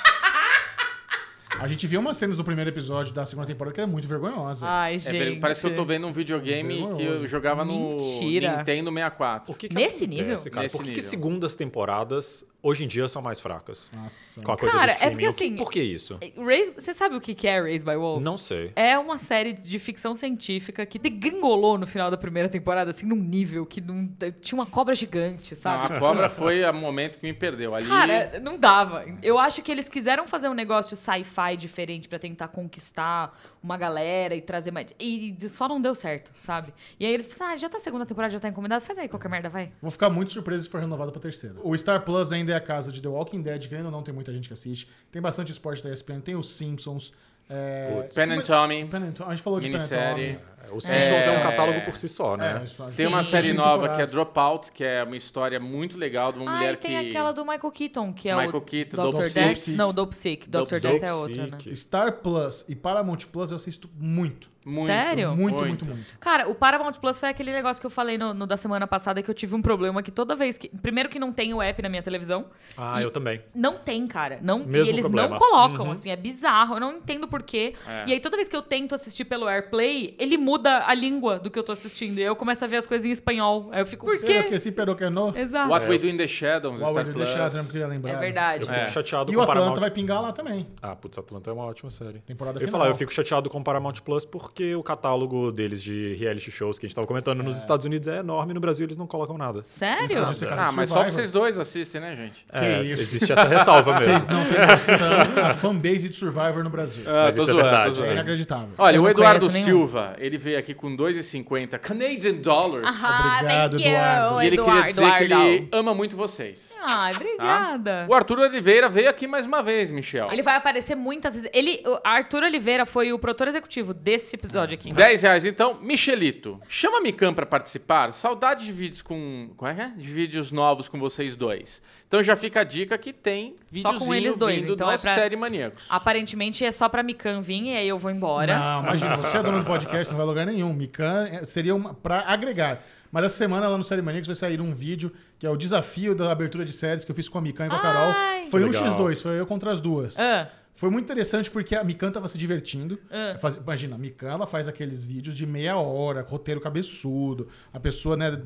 A gente viu umas cenas do primeiro episódio da segunda temporada que era muito vergonhosa.
Ai,
É
gente.
ver- parece que eu tô vendo um videogame que eu jogava no
Mentira.
Nintendo 64.
O que que
Nesse
acontece,
nível?
Cara?
Nesse
Por que, que
nível.
segundas temporadas hoje em dia são mais fracas?
Nossa.
Com a coisa
Cara,
do
é porque
O que-
assim-
Por que isso?
Raised- Você sabe o que é Raised by Wolves?
Não sei.
É uma série de ficção científica que degringolou no final da primeira temporada, assim, num nível que não, tinha uma cobra gigante,
Não,
sabe?
a cobra foi o momento que me perdeu. Ali,
Cara, não dava. Eu acho que eles quiseram fazer um negócio sci-fi diferente pra tentar conquistar uma galera e trazer mais. E só não deu certo, sabe? E aí eles pensaram, ah, já tá a segunda temporada, já tá encomendado, faz aí qualquer merda, vai.
Vou ficar muito surpreso se for renovado pra terceira. O Star Plus ainda é a casa de The Walking Dead, querendo ou não, tem muita gente que assiste. Tem bastante esporte da ESPN, tem os Simpsons. É...
Pen and Tommy.
Pen and A gente falou de Pen and
Minissérie.
Tommy.
O Simpsons é...
É.
um catálogo por si só, né?
É,
Tem uma
Sim.
série
Tem
nova que é Dropout, que é uma história muito legal de uma
Ah,
mulher
e tem
que.
aquela do Michael Keaton, que é
Michael
o
Keaton,
Dr.
Dope
Death.
Sick.
Não, Dope Sick. Dr.
Dope
Death
Sick.
é outra, né?
Star Plus e Paramount Plus eu assisto muito.
Muito,
Sério?
Muito,
Muito.
muito, muito.
Cara, o Paramount Plus foi aquele negócio que eu falei no, no da semana passada que eu tive um problema que toda vez que. Primeiro que não tem o app na minha televisão.
Ah,
E-
eu também.
Não tem, cara. Não, e
Mesmo
eles
problema.
não colocam,
Uhum.
assim, é bizarro. Eu não entendo por quê.
É.
E aí, toda vez que eu tento assistir pelo AirPlay, ele muda a língua do que eu tô assistindo. E aí eu começo a ver as coisas em espanhol. Aí eu fico, por quê?
que sim, pero que no.
Exato.
What We Do in the Shadows,
Uau,
Star
eu
Plus.
deixar, eu não queria lembrar.
É verdade.
Eu fico
É.
chateado
E
com
o
Paramount.
Atlanta vai pingar lá também.
Ah, putz, Atlanta é uma ótima série.
Temporada
eu
final.
falar, eu fico chateado com o Paramount Plus porque o catálogo deles de reality shows que a gente tava comentando nos Estados Unidos é enorme, no Brasil eles não colocam nada.
Sério?
Isso pode ser casa
Ah, mas só que vocês dois assistem, né, gente?
É,
isso.
existe essa ressalva mesmo.
Vocês não têm noção a fanbase de Survivor no Brasil.
Ah,
Mas
tô
isso é verdade,
É inacreditável.
Olha,
Eu
o Eduardo. Silva, ele veio aqui com 2,50 Canadian Dollars.
Ah,
Obrigado,
thank you,
Eduardo.
e ele queria
Eduardo,
dizer que ele
Eduardo.
ama muito vocês.
Ai,
tá?
obrigada.
O Arthur Oliveira veio aqui mais uma vez, Michel.
Ele vai aparecer muitas vezes. Ele, o Arthur Oliveira foi o produtor executivo desse episódio aqui.
10 reais, então. Michelito, chama a Mikan pra participar. Saudade de vídeos com... Como é que é? De vídeos novos com vocês dois. Então já fica a dica que tem videozinho
eles dois,
vindo
então
da
é pra-
série Maníacos.
Aparentemente é só pra Mikan vir e aí eu vou embora.
Não, imagina, você é dono do podcast, não vai a lugar nenhum. Mikan é- seria uma, pra agregar. Mas essa semana lá no Série Maníacos vai sair um vídeo que é o desafio da abertura de séries que eu fiz com a Mikan e com a Carol.
Ai.
Foi um
Legal.
x2, foi eu contra as duas.
Ah,
Foi muito interessante porque a Mikan tava se divertindo.
Ah.
Faz- imagina, a Mikan ela faz aqueles vídeos de meia hora, roteiro cabeçudo. A pessoa, né,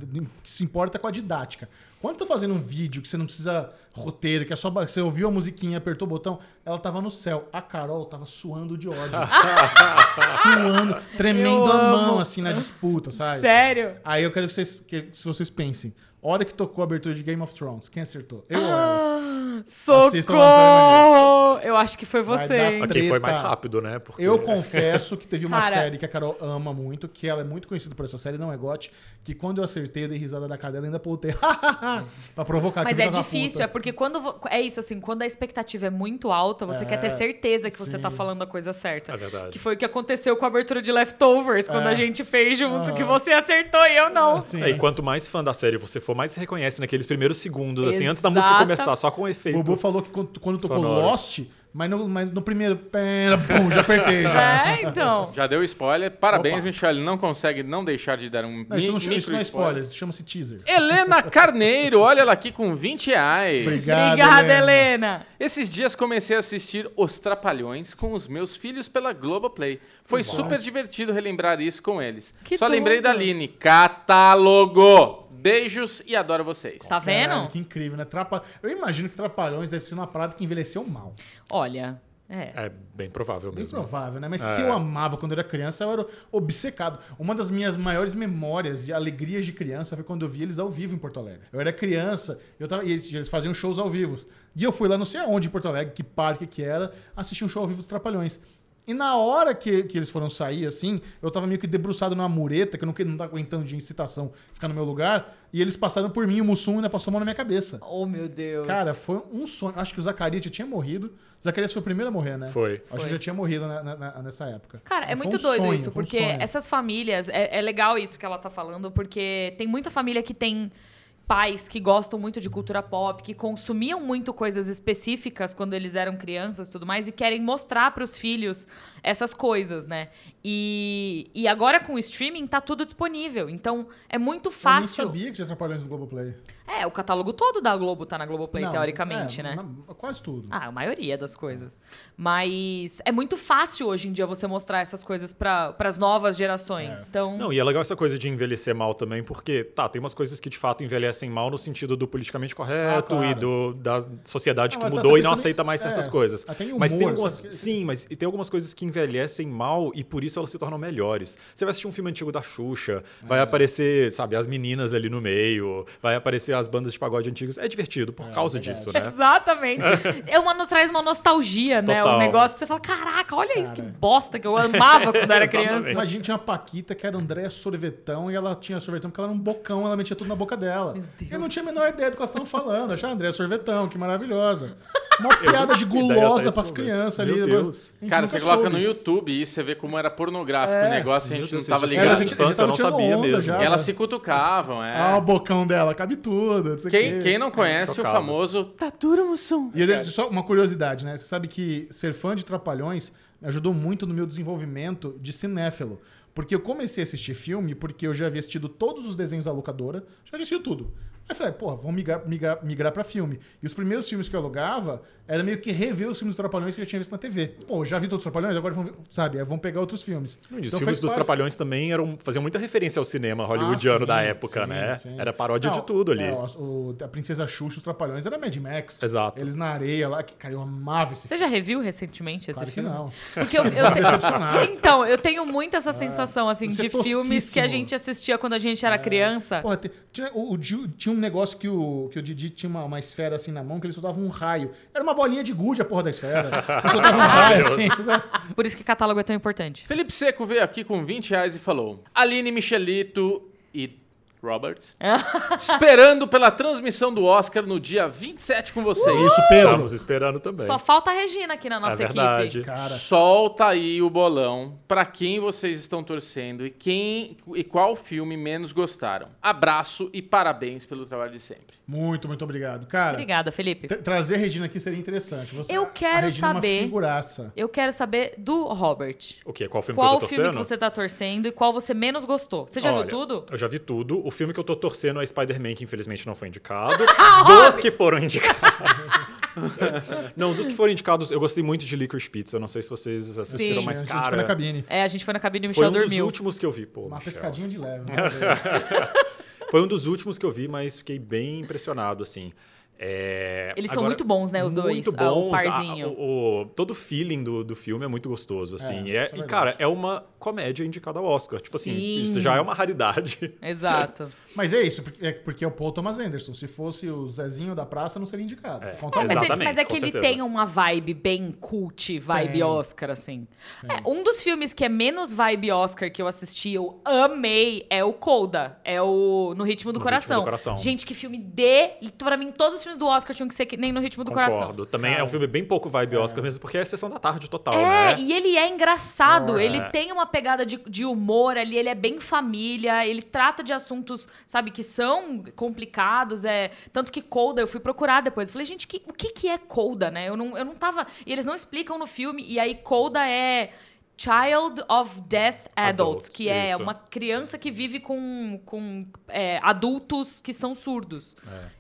que se importa com a didática. Quando tá fazendo um vídeo que você não precisa roteiro, que é só você ouviu a musiquinha, apertou o botão, ela tava no céu. A Carol tava suando de ódio. suando, tremendo a mão assim na disputa, sabe?
sério?
Aí eu quero que vocês, que, se vocês pensem. Hora que tocou a abertura de Game of Thrones, quem acertou? Eu ou elas? No
Socorro! Eu acho que foi você?
Aqui foi mais rápido, né? Porque...
Eu confesso que teve uma
Cara.
série que a Carol ama muito, que ela é muito conhecida por essa série, não é GOT, que quando eu acertei, eu dei risada da cadela e ainda voltei pra provocar
Mas
que
é difícil,
puta.
é porque quando. É isso, assim, quando a expectativa é muito alta, você
É,
quer ter certeza que você
sim.
tá falando a coisa certa.
É verdade.
Que foi o que aconteceu com a abertura de Leftovers, quando
É.
a gente fez junto,
Aham.
que você acertou e eu não.
Sim.
É, e quanto mais fã da série você for, mais se reconhece naqueles primeiros segundos, assim, antes da música
Exata-
começar, só com o efeito.
O Bubu falou que quando, quando tocou
Sonoro.
Lost, Mas no, mas no primeiro. pera, Pum, já apertei já.
É, então.
Já deu spoiler. Parabéns,
Opa.
Michele. Não consegue não deixar de dar um
Não, isso, não,
mi-
chama- isso não é spoiler, isso chama-se teaser.
Helena Carneiro, olha ela aqui com 20 reais.
Obrigado,
Obrigada,
Helena.
Helena.
Esses dias comecei a assistir Os Trapalhões com os meus filhos pela Globoplay. Foi super divertido relembrar isso com eles.
Que
Só lembrei da. Aline. Catálogo! Beijos e adoro vocês.
Tá vendo?
Caralho, que incrível, né? Trapa... Eu imagino que Trapalhões deve ser uma parada que envelheceu mal.
Olha, é.
É bem provável
Bem
mesmo.
provável, né? Mas
É.
que eu amava quando eu era criança, eu era obcecado. Uma das minhas maiores memórias de alegrias de criança foi quando eu vi eles ao vivo em Porto Alegre. Eu era criança, eu tava, e eles eles faziam shows ao vivo. E eu fui lá, não sei aonde em Porto Alegre, que parque que era, assistir um show ao vivo dos Trapalhões. E na hora que, que eles foram sair, assim, eu tava meio que debruçado numa mureta, que eu não, que- não tava aguentando de incitação ficar no meu lugar, e eles passaram por mim, o Mussum ainda passou a mão na minha cabeça.
Oh, meu Deus.
Cara, foi um sonho. Acho que o Zacarias já tinha morrido. O Zacarias foi o primeiro a morrer, né?
Foi.
Acho que já tinha morrido na- na- nessa época.
Cara, é
Mas foi
muito
um
doido
sonho,
isso,
um
porque
sonho.
essas famílias, é, é legal isso que ela tá falando, porque tem muita família que tem pais que gostam muito de cultura pop, que consumiam muito coisas específicas quando eles eram crianças e tudo mais, e querem mostrar pros filhos essas coisas, né? E, e agora com o streaming tá tudo disponível, então é muito
Eu nem
fácil.
sabia que tinha Trapalhões no Globoplay.
É, o catálogo todo da Globo tá na Globoplay,
Não,
teoricamente,
é,
né?
na- quase tudo.
Ah, a maioria das coisas. Mas é muito fácil hoje em dia você mostrar essas coisas para as novas gerações. Então,
Não, e é legal essa coisa de envelhecer mal também, porque, tá, tem umas coisas que de fato envelhecem mal no sentido do politicamente correto
Ah, claro.
e do, da sociedade
Não,
que
tá-
mudou
tá
e não aceita mais certas
é,
coisas.
até em
mas tem
humor,
algumas.
que-
Sim, mas e tem algumas coisas que envelhecem mal e por isso elas se tornam melhores. Você vai assistir um filme antigo da Xuxa,
É.
vai aparecer, sabe, as meninas ali no meio, vai aparecer as bandas de pagode antigas. É divertido por causa
verdade.
disso, né?
Exatamente. é uma, nos traz uma nostalgia, né? Um
Total.
negócio que você fala, caraca, olha isso, que bosta que eu amava quando era criança.
Exatamente.
Imagina, tinha uma Paquita que era Andréa Sorvetão e ela tinha sorvetão porque ela era um bocão, ela metia tudo na boca dela.
Deus
eu não tinha a menor ideia do que elas estavam falando. Achava Andréa Sorvetão, que maravilhosa. Uma piada de gulosa pras crianças ali.
Meu Deus.
A gente
Cara, você coloca no. YouTube e você vê como era pornográfico
É.
o negócio e a
Meu
gente não
Deus,
tava
vocês
Ela, a
ligado.
gente, a gente
não sabia mesmo.
já.
E elas
né?
se cutucavam, é.
Ah, o bocão dela, cabe tudo. Não sei o
Quem,
quê.
quem não conhece o
chocado.
famoso Tá duro, Mussum?
E eu deixo só uma curiosidade, né? Você sabe que ser fã de Trapalhões me ajudou muito no meu desenvolvimento de cinéfilo. Porque eu comecei a assistir filme porque eu já havia assistido todos os desenhos da locadora, já havia assistido tudo. Aí eu falei, porra, vamos migrar, migrar, migrar pra filme. E os primeiros filmes que eu alugava era meio que rever os filmes dos Trapalhões que eu já tinha visto na TV. Pô, já vi todos os Trapalhões, agora vamos, sabe, vamos pegar outros filmes.
Os
Então
filmes
faz
dos
parte-
Trapalhões também eram, faziam muita referência ao cinema hollywoodiano
Ah,
da
sim,
época,
sim,
né?
sim.
Era paródia de
Não,
tudo ali.
é, o- a Princesa Xuxa, os Trapalhões, era Mad Max.
Exato.
Eles na areia lá, que, cara, eu amava esse
Você já reviu recentemente esse
Claro que
filme?
não.
Porque eu, eu.
Decepcionado.
Então, eu tenho muito essa sensação, assim,
Isso é
de filmes que a gente assistia quando a gente era criança.
Porra, te- tinha, o, o tinha um negócio que o, que o Didi tinha uma, uma esfera assim na mão, que ele soltava um raio. Era uma bolinha de gude a porra da esfera. Ele soltava um raio assim. sabe?
Por isso que catálogo é tão importante.
Felipe Seco veio aqui com 20 reais e falou: Aline Michelito e Robert, esperando pela transmissão do Oscar no dia 27 com vocês.
Isso, Pedro.
Estamos esperando também.
Só falta a Regina aqui na nossa
É verdade.
equipe.
Cara,
Solta aí o bolão pra quem vocês estão torcendo e quem e qual filme menos gostaram. Abraço e parabéns pelo trabalho de sempre.
muito, muito obrigado. Cara,
Obrigada, Felipe.
tra- trazer a Regina aqui seria interessante. Você,
Eu
a
quero
Regina É
saber-
uma figuraça.
Eu quero saber do Robert.
O quê? Qual filme
Qual
que eu tô
filme
torcendo?
que você tá torcendo e qual você menos gostou? Você já
Olha,
viu tudo?
Eu já vi tudo. O filme que eu tô torcendo é Spider-Man, que infelizmente não foi indicado.
Ah,
dos que foram indicados. não, dos que foram indicados, eu gostei muito de Licorice Pizza. Não sei se vocês assistiram,
Sim.
mas
a gente foi na
cara...
cabine.
É, a gente foi na cabine e o
Foi
Michel
um dos
dormiu.
últimos que eu vi. Pô,
Uma
Michel.
pescadinha de leve. né?
Foi um dos últimos que eu vi, mas fiquei bem impressionado, assim. É,
Eles são
agora,
muito bons, né, os dois,
Muito
ah, o
bons.
parzinho.
a- o, o- todo o feeling do, do filme é muito gostoso, assim.
É,
E é-
é
e, cara, é uma comédia indicada ao Oscar. Tipo assim,
Sim.
isso já é uma raridade.
Exato.
Mas é isso, porque é, porque é o Paul Thomas Anderson. Se fosse o Zezinho da praça, não seria indicado.
É.
Conta
Mas, é,
Exatamente,
mas é que ele
certeza.
tem uma vibe bem cult, vibe
Tem.
Oscar, assim. É, um dos filmes que é menos vibe Oscar que eu assisti, eu amei, é o Coda. É o No Ritmo do,
No
Coração.
Ritmo do Coração.
Gente, que filme de... Pra mim, todos os filmes do Oscar tinham que ser que nem no ritmo do
Concordo.
coração.
Também é um filme bem pouco vibe Oscar mesmo, porque é a sessão da tarde total,
É,
né?
e ele é engraçado.
Forte.
Ele
É.
tem uma pegada de, de humor ali, ele é bem família, ele trata de assuntos, sabe, que são complicados. É, tanto que Colda, eu fui procurar depois. Eu falei, gente, que- o que, que é Colda, né? Eu não, eu não tava. E eles não explicam no filme. E aí, Colda é. Child of Deaf Adults,
Adults,
que é
isso.
uma criança que vive com, com é, adultos que são surdos.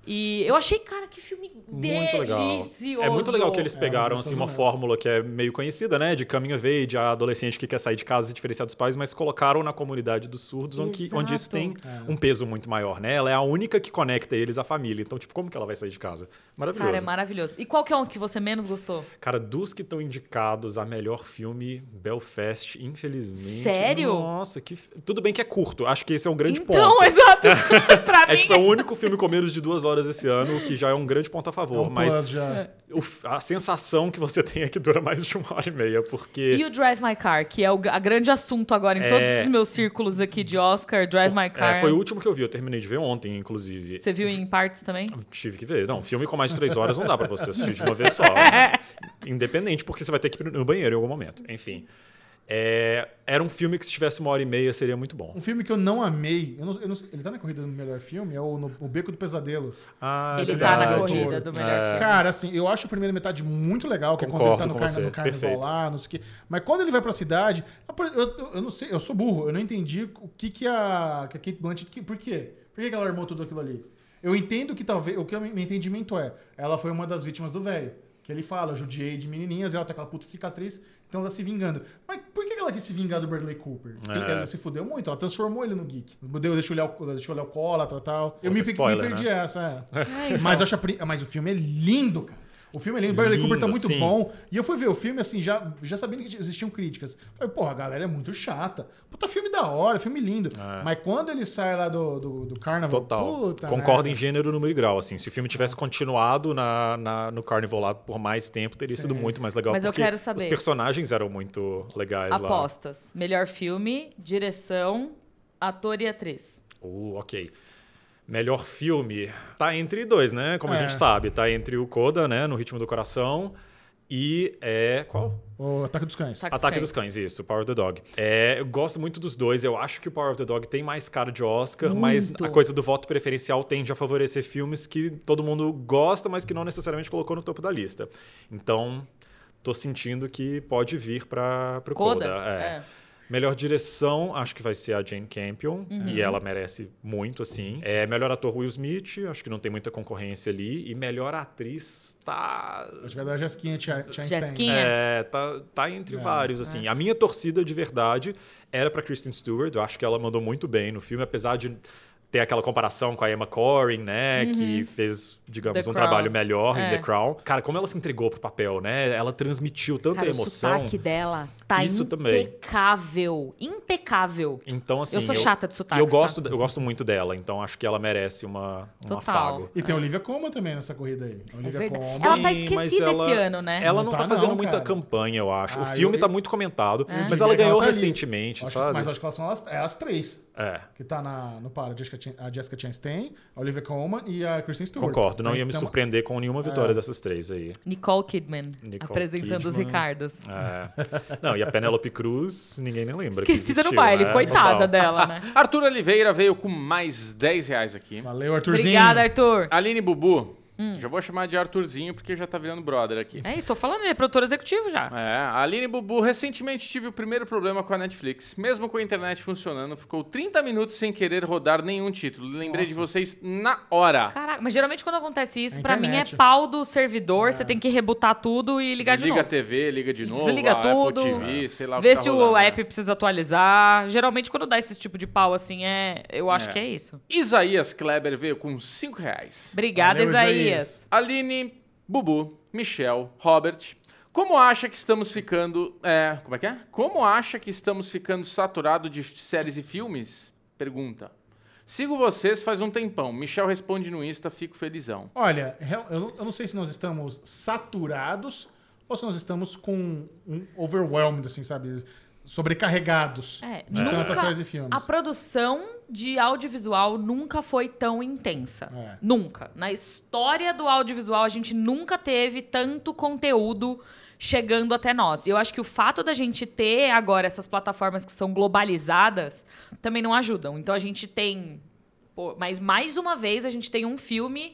E eu achei, cara, que filme
Muito legal.
delicioso.
É muito legal que eles
É,
pegaram
gostoso
assim, uma fórmula que é meio conhecida, né? De coming of age, a adolescente que quer sair de casa e diferenciar dos pais, mas colocaram na comunidade dos surdos, onde, onde isso tem um peso muito maior, né? Ela é a única que conecta eles à família. Então, tipo, como que ela vai sair de casa? Maravilhoso.
Cara, é maravilhoso. E qual que é um que você menos gostou?
Cara, dos que estão indicados a melhor filme, Belfast, infelizmente.
Sério?
Nossa, que. Tudo bem que é curto. Acho que esse é um grande
então,
ponto.
exato. pra
É
mim.
tipo, é o único filme com menos de duas horas esse ano, que já é um grande ponto a
É
favor.
um
mas
plus já.
o a sensação que você tem é que dura mais de uma hora e meia, porque.
E o Drive My Car, que é o a grande assunto agora em
É.
todos os meus círculos aqui de Oscar, Drive My Car.
É, foi o último que eu vi, eu terminei de ver ontem, inclusive.
Você viu em partes também?
Tive que ver. Não, filme com mais de três horas não dá pra você assistir de uma vez só. Independente, porque você vai ter que ir no banheiro em algum momento. Enfim. É, era um filme que se tivesse uma hora e meia seria muito bom.
Um filme que eu não amei, eu não- eu não ele tá na corrida do melhor filme, é o, no- o Beco do Pesadelo.
Ah,
Ele tá na
verdade.
corrida do melhor
É.
filme.
Cara, assim, eu acho a primeira metade muito legal, que é quando ele
Concordo
tá no, carna- no carnaval lá, não sei o quê. Mas quando ele vai pra cidade, eu, eu- eu não sei, eu sou burro, eu não entendi o que que a, que a Kate Blanchett, que- por quê? Por que que ela armou tudo aquilo ali? Eu entendo que talvez, o que o meu entendimento é, ela foi uma das vítimas do velho. Que ele fala, eu judiei de menininhas, ela tem aquela puta cicatriz, então ela tá se vingando. Mas por que ela quis se vingar do Bradley Cooper? Porque
É.
Ela se fudeu muito, ela transformou ele no geek. Deu, deixou ele, al- deixou ele alcoólatra e tal. Eu me,
Puta
me
spoiler,
perdi
né?
essa, é. Mas, eu acho mas o filme é lindo, cara. O filme é lindo, o Bradley Cooper tá muito
sim.
bom. E eu fui ver o filme, assim, já, já sabendo que existiam críticas. Falei, porra, a galera é muito chata. Puta filme da hora, filme lindo.
É.
Mas quando ele sai lá do, do, do Carnaval,
Total.
puta
Concordo
merda.
em gênero, número e grau. Assim, se o filme tivesse continuado na, na- no Carnival lá por mais tempo, teria sido
Sim.
muito mais legal.
Mas eu quero saber.
Os personagens eram muito legais lá.
Apostas. Melhor filme, direção, ator e atriz.
Uh, ok. Melhor filme. Tá entre dois, né? Como a
É.
gente sabe. Tá entre o Coda, né? No Ritmo do Coração. E é. Qual?
O Ataque dos Cães.
Ataque dos
Ataque
Cães.
dos Cães, isso. Power of the Dog. É, eu gosto muito dos dois. Eu acho que o Power of the Dog tem mais cara de Oscar, mas
Muito.
a coisa do voto preferencial tende a favorecer filmes que todo mundo gosta, mas que não necessariamente colocou no topo da lista. Então, tô sentindo que pode vir para pro Coda.
Coda?
É.
É.
Melhor direção, acho que vai ser a Jane Campion.
Uhum.
E ela merece muito, assim. É, melhor ator, Will Smith. Acho que não tem muita concorrência ali. E melhor atriz, tá...
Acho que vai dar a Jessiquinha Ch- Chastain.
É, tá, tá entre
É,
vários, assim. A minha torcida de verdade era pra Kristen Stewart. Eu acho que ela mandou muito bem no filme, apesar de ter aquela comparação com a Emma Corrin, né? Que fez, digamos,
The
um
Crown.
trabalho melhor
É.
em The Crown. Cara, como ela se entregou pro papel, né? Ela transmitiu tanta
Cara, o
emoção.
sotaque dela tá
Isso também.
impecável. Impecável.
Então, assim.
eu sou chata de sotaque.
eu gosto, eu gosto muito dela, então acho que ela merece uma, um
Total.
afago.
E tem a Olivia Colman também nessa corrida aí. A
É
Olivia
verdade.
Colman.
Ela tá esquecida
ela-
esse ano, né?
Ela
Não
não,
tá
tá fazendo
não,
muita
cara.
campanha, eu acho. o
Ah,
filme
eu-
tá muito comentado,
É.
mas ela ganhou
tá
recentemente, sabe?
mas acho que elas são as, é as três.
É.
Que tá na, no par. A Jessica, Chastain, a Olivia Colman e a Kristen Stewart.
Concordo, não ia me
uma-
surpreender com nenhuma vitória dessas três aí.
Nicole Kidman
Nicole
apresentando os
Kidman.
Ricardos.
É. Não, e a Penélope Cruz, ninguém nem lembra. que
Esquecida no baile,
né?
coitada
Total.
dela, né?
Arthur Oliveira veio com mais 10 reais aqui.
Valeu, Arthurzinho.
Obrigada, Arthur.
Aline Bubu,
Hum.
já vou chamar de Arthurzinho porque já tá virando brother aqui.
É, tô falando, ele é produtor executivo já.
É, a Aline Bubu, recentemente tive o primeiro problema com a Netflix. Mesmo com a internet funcionando, ficou 30 minutos sem querer rodar nenhum título. Lembrei de vocês na hora.
Caraca, mas geralmente quando acontece isso,
É
pra mim é pau do servidor, você tem que rebutar tudo e ligar
Desliga
de
a
novo.
TV, liga de novo,
Desliga
a
tudo,
Apple TV, sei lá o
Vê
que tá
se
rolando,
o
né?
app precisa atualizar. Geralmente quando dá esse tipo de pau assim, é, eu acho
É.
que é isso.
Isaías Kleber veio com 5 reais.
Obrigada,
Valeu,
Isaías.
Isaías.
Aline, Bubu, Michel, Robert. Como acha que estamos ficando. É, como é que é? Como acha que estamos ficando saturado de séries e filmes? Pergunta. Sigo vocês faz um tempão. Michel responde no Insta, fico felizão.
Olha, real- eu não, eu não sei se nós estamos saturados ou se nós estamos com um overwhelmed, assim, sabe? Sobrecarregados
É,
de
nunca-
tantas séries e filmes.
A produção de audiovisual nunca foi tão intensa.
É.
Nunca. Na história do audiovisual, a gente nunca teve tanto conteúdo chegando até nós. E eu acho que o fato da gente ter agora essas plataformas que são globalizadas também não ajudam. Então a gente tem. pô, mas mais uma vez a gente tem um filme.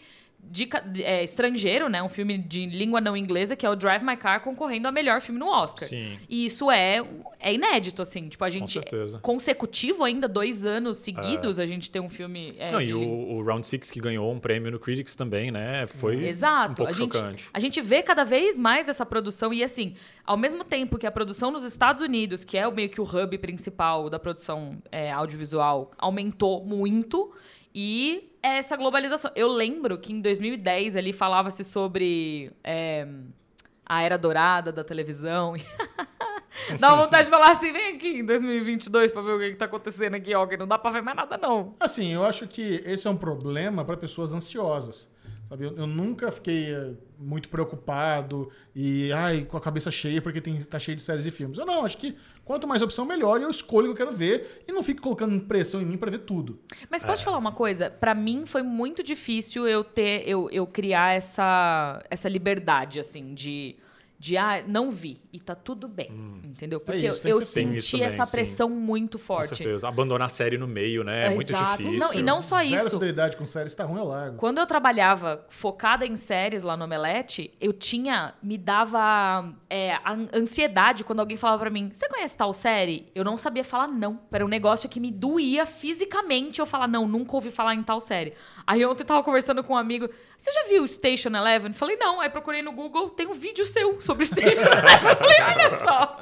De, é, estrangeiro, né? Um filme de língua não inglesa, que é o Drive My Car, concorrendo a melhor filme no Oscar.
Sim.
E isso é, é inédito, assim. Tipo, a gente. Consecutivo ainda, dois anos seguidos, a gente tem um filme. é,
Não,
de-
e o, o Round Six que ganhou um prêmio no Critics também, né? Foi
Exato.
um pouco
a, gente,
chocante.
a gente vê cada vez mais essa produção e assim, ao mesmo tempo que a produção nos Estados Unidos, que é o meio que o hub principal da produção é, audiovisual, aumentou muito e essa globalização. Eu lembro que em 2010 ali falava-se sobre é, a era dourada da televisão. Dá uma vontade de falar assim, vem aqui em 2022 pra ver o que, que tá acontecendo aqui, ó, que não dá pra ver mais nada não.
Assim, eu acho que esse é um problema para pessoas ansiosas. Sabe, eu, eu nunca fiquei eh, muito preocupado e ai, com a cabeça cheia porque tem, tá cheio de séries e filmes. Eu não, acho que quanto mais opção, melhor. E eu escolho o que eu quero ver e não fico colocando pressão em mim para ver tudo.
Mas posso te falar uma coisa? Pra mim foi muito difícil eu ter, eu, eu criar essa, essa liberdade, assim, de, de ah, não vi e tá tudo bem, entendeu? Porque
É isso,
eu, eu senti
também,
essa
sim.
pressão muito
Com
forte.
certeza. Abandonar a série no meio, né? É muito
Exato.
difícil.
Não, e não só
Zero
isso.
fidelidade com séries, tá ruim, eu largo.
Quando eu trabalhava focada em séries lá no Omelete, eu tinha. Me dava é, an- ansiedade quando alguém falava pra mim: Você conhece tal série? Eu não sabia falar não. Era um negócio que me doía fisicamente eu falar: Não, nunca ouvi falar em tal série. Aí ontem eu tava conversando com um amigo: Você já viu Station Eleven? Falei: Não. Aí procurei no Google: Tem um vídeo seu sobre Station Eleven. Eu falei: Olha só.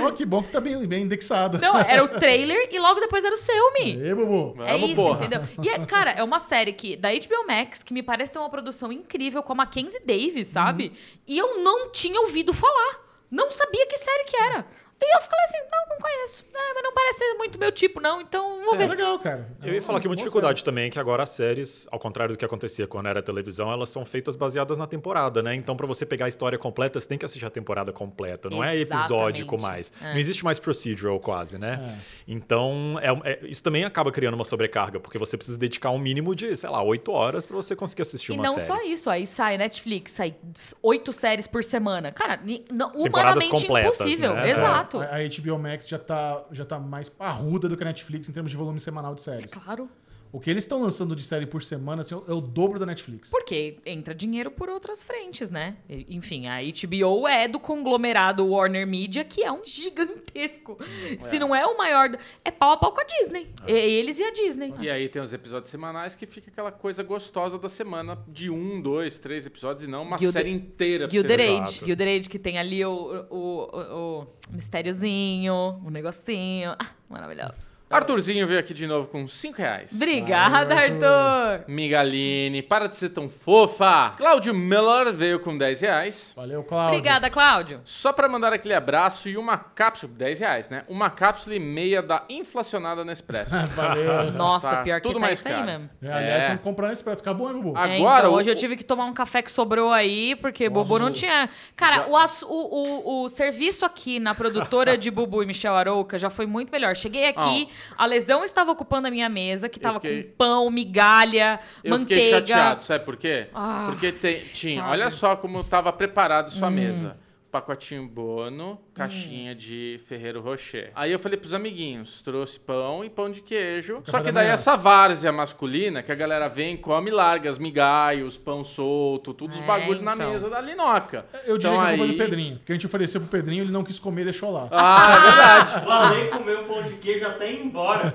Ó, que bom que tá bem, bem indexado.
Não, era o trailer e logo depois era o seu, Mi.
Ê, Bubu.
É
Vamos,
isso,
porra.
entendeu? E, é, cara, é uma série que, da HBO Max, que me parece ter uma produção incrível com a Mackenzie Davis, sabe? E eu não tinha ouvido falar. Não sabia que série que era. E eu falei assim, não, não conheço. É, mas não parece ser muito meu tipo, não, então vou
É
ver.
legal, cara.
Eu ia falar que uma dificuldade também é que agora as séries, ao contrário do que acontecia quando era televisão, elas são feitas baseadas na temporada, né? Então, pra você pegar a história completa, você tem que assistir a temporada completa. Não é
Exatamente.
episódico mais.
É.
Não existe mais procedural quase, né? Então, é- é- isso também acaba criando uma sobrecarga, porque você precisa dedicar um mínimo de, sei lá, oito horas pra você conseguir assistir
E
uma
não
série.
só isso, aí sai Netflix, sai oito séries por semana. Cara, não- humanamente
completas,
impossível.
né?
Exato.
A, a HBO Max já tá, já tá mais parruda do que a Netflix em termos de volume semanal de séries.
Claro.
O que eles estão lançando de série por semana assim, é o dobro da Netflix.
Porque entra dinheiro por outras frentes, né? Enfim, a HBO é do conglomerado Warner Media, que é um gigantesco. Se não é o maior. É pau a pau com a Disney. É eles e a Disney.
E aí tem os episódios semanais que fica aquela coisa gostosa da semana de um, dois, três episódios e não uma série inteira.
Age. Gilded Age, que tem ali o, o, o, o mistériozinho, o negocinho. Ah, maravilhoso.
Arthurzinho veio aqui de novo com cinco reais.
Obrigada,
Valeu,
Arthur.
Migaline, para de ser tão fofa. Cláudio Miller veio com 10 reais.
Valeu, Cláudio.
Obrigada, Cláudio.
Só para mandar aquele abraço e uma cápsula, 10 reais, né? Uma cápsula e meia da inflacionada Nespresso.
Valeu.
Nossa,
Tá
pior que
tudo
tá
mais
isso aí
caro.
mesmo.
É, aliás,
É.
vamos comprar nesse preço. Acabou, hein, Bubu?
É,
Agora,
então,
o-
hoje eu tive que tomar um café que sobrou aí, porque Bubu não tinha. Cara, o, o, o, o serviço aqui na produtora de Bubu e Michel Arouca já foi muito melhor. Cheguei aqui, a lesão estava ocupando a minha mesa, que tava
fiquei-
com pão, migalha,
Eu
manteiga.
fiquei chateado, sabe por quê?
Ah,
Porque tem- tinha,
sabe. Hum.
olha só como estava preparado sua mesa. Pacotinho Bono, caixinha de Ferreiro Rocher. Aí eu falei pros amiguinhos, trouxe pão e pão de queijo. Só
Café
que
da
daí essa várzea masculina, que a galera vem, come e larga as migalhos, pão solto, tudo os
É,
bagulho na
então.
mesa da Linoca.
Eu diria
então,
que a
aí...
culpa é do Pedrinho. Porque a gente ofereceu pro Pedrinho, ele não quis comer e deixou lá.
Ah, é verdade.
O Ale comeu pão de queijo até ir embora.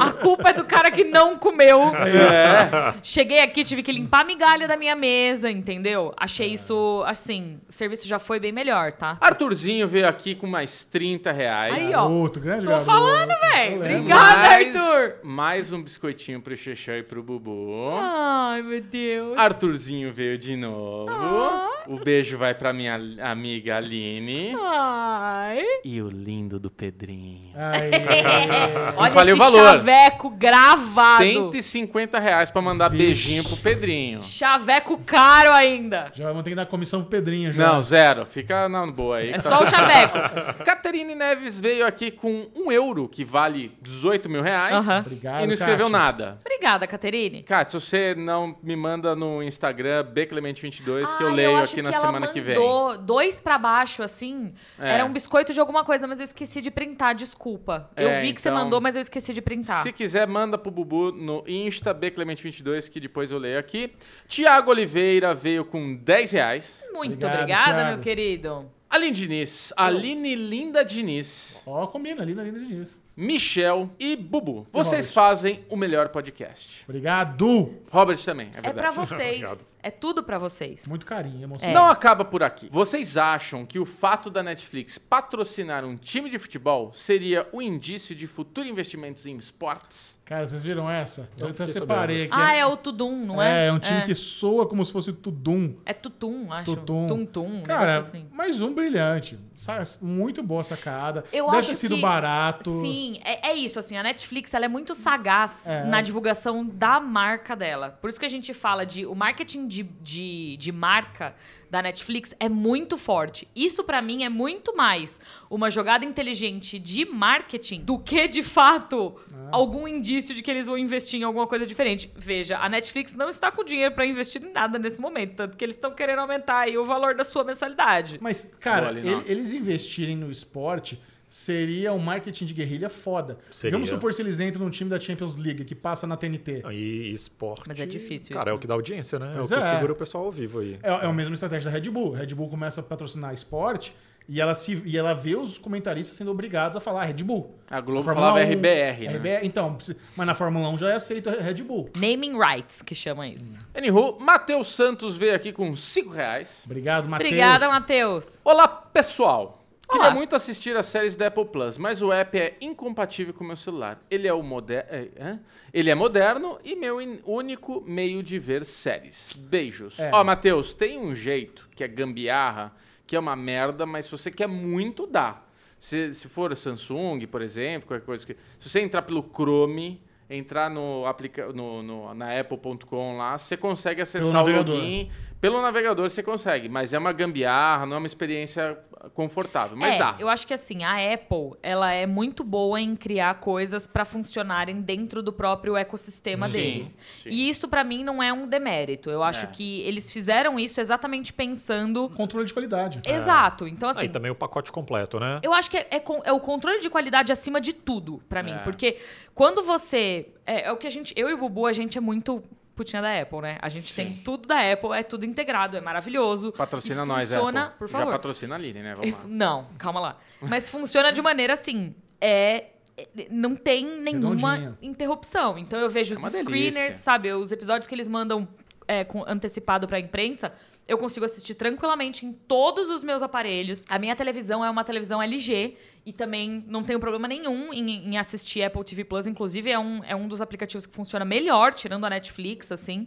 A culpa é do cara que não comeu.
É.
Cheguei aqui, tive que limpar a migalha da minha mesa, entendeu? Achei isso, assim, o serviço já foi bem melhor, tá?
Arthurzinho veio aqui com mais 30 reais.
Aí, ó.
Garoto, grande
Tô
garoto.
falando,
lembro.
Obrigada,
mais,
Arthur.
mais um biscoitinho pro Xexão e pro Bubu.
Ai, meu Deus.
Arthurzinho veio de novo.
Ah,
O beijo vai pra minha amiga Aline.
Ai.
E o lindo do Pedrinho.
Aí,
Olha
falei
esse
o valor.
chaveco gravado.
150 reais pra mandar
Vixe.
beijinho pro Pedrinho.
Chaveco caro ainda.
já vamos ter que dar comissão pro Pedrinho já.
Não, zero. Fica na boa aí.
É
que
só o
tá-
chaveco.
Caterine Neves veio aqui com um euro, que vale 18 mil reais.
Aham.
Obrigado,
E não escreveu
Kátia.
nada.
Obrigada, Caterine.
Kátia, se você não me manda no Instagram bclemente22, que eu
Ah,
leio
acho
aqui na
ela
semana que vem.
mandou dois pra baixo, assim.
É.
Era um biscoito de alguma coisa, mas eu esqueci de printar, desculpa. eu
É,
vi que você
então-
mandou, mas eu esqueci de printar.
Se quiser, manda pro Bubu no Insta bclemente22, que depois eu leio aqui. Tiago Oliveira veio com 10 reais.
Muito
Obrigado,
obrigada,
Thiago.
meu querido.
Aline Diniz, Aline Linda Diniz,
Ó, combina, linda, linda Diniz.
Michel e Bubu. Vocês
Robert.
fazem o melhor podcast.
Obrigado.
Robert também, é
É
verdade.
pra vocês. é tudo pra vocês.
Muito carinho, emoção.
É.
Não acaba por aqui. Vocês acham que o fato da Netflix patrocinar um time de futebol seria o indício de futuro investimentos em esportes?
Cara, vocês viram essa? Eu até
fiquei
separei aqui.
Ah, é o Tudum, não é?
É, é um time que soa como se fosse o Tudum.
É Tutum, acho.
Tutum.
Tum-tum, um
Cara,
negócio assim.
mais um brilhante. Sa- Muito boa sacada.
Eu
Deve
acho
ter sido
que-
barato.
Sim, é, é isso, assim, a Netflix ela é muito sagaz
É.
na divulgação da marca dela. Por isso que a gente fala de o marketing de, de, de marca da Netflix é muito forte. Isso pra mim é muito mais uma jogada inteligente de marketing do que de fato
Ah.
algum indício de que eles vão investir em alguma coisa diferente. Veja, a Netflix não está com dinheiro pra investir em nada nesse momento, tanto que eles estão querendo aumentar aí o valor da sua mensalidade.
Mas, cara,
Lina.
ele- eles investirem no esporte seria um marketing de guerrilha foda.
Seria.
Vamos supor se eles entram num time da Champions League que passa na TNT.
E esporte.
Mas é difícil
Cara,
isso,
é o que dá audiência, né?
Pois
é o que
é.
segura o pessoal ao vivo aí.
É, é a mesma estratégia da Red Bull. A Red Bull começa a patrocinar esporte e ela, se, e ela vê os comentaristas sendo obrigados a falar Red Bull.
A Globo
Fórmula
falava
1,
RBR, né?
RBR, Então, mas na Fórmula 1 já é aceito a Red Bull.
Naming rights, que chama isso.
Anywho, Matheus Santos veio aqui com 5 reais.
Obrigado, Matheus.
Obrigada, Matheus.
Olá, pessoal! Queria muito assistir as séries da Apple Plus, mas o app é incompatível com o meu celular. Ele é, o moder... é? Ele é moderno e meu in- único meio de ver séries. Beijos.
É.
Ó, Matheus, tem um jeito que é gambiarra, que é uma merda, mas se você quer muito, dá. Se, se for Samsung, por exemplo, qualquer coisa que. Se você entrar pelo Chrome, entrar no, aplica... no, no- na Apple.com lá, você consegue acessar o login. Pelo navegador você consegue, mas é uma gambiarra, não é uma experiência confortável. Mas
é,
dá.
eu acho que assim, a Apple, ela é muito boa em criar coisas pra funcionarem dentro do próprio ecossistema
Sim,
deles.
sim.
E isso pra mim não é um demérito. Eu acho
É.
que eles fizeram isso exatamente pensando
Controle de qualidade.
Exato. Então
Ah,
assim,
e também o pacote completo, né?
Eu acho que é, é é o controle de qualidade acima de tudo, pra mim.
É.
Porque quando você. É, é o que a gente. Eu e o Bubu, a gente é muito putinha da Apple, né? A gente tem tudo da Apple, é tudo integrado, é maravilhoso.
Patrocina
E
nós,
funciona,
Apple.
por
Já
favor.
patrocina a Aline, né? Vamos lá.
Não, calma lá. Mas funciona de maneira assim. É. é- Não tem nenhuma
Redondinha.
interrupção. Então eu vejo
É
os screeners,
delícia.
sabe? Os episódios que eles mandam é, com, antecipado pra imprensa. Eu consigo assistir tranquilamente em todos os meus aparelhos. A minha televisão é uma televisão LG e também não tenho problema nenhum em, em assistir Apple TV Plus. Inclusive, é um, é um dos aplicativos que funciona melhor, tirando a Netflix, assim.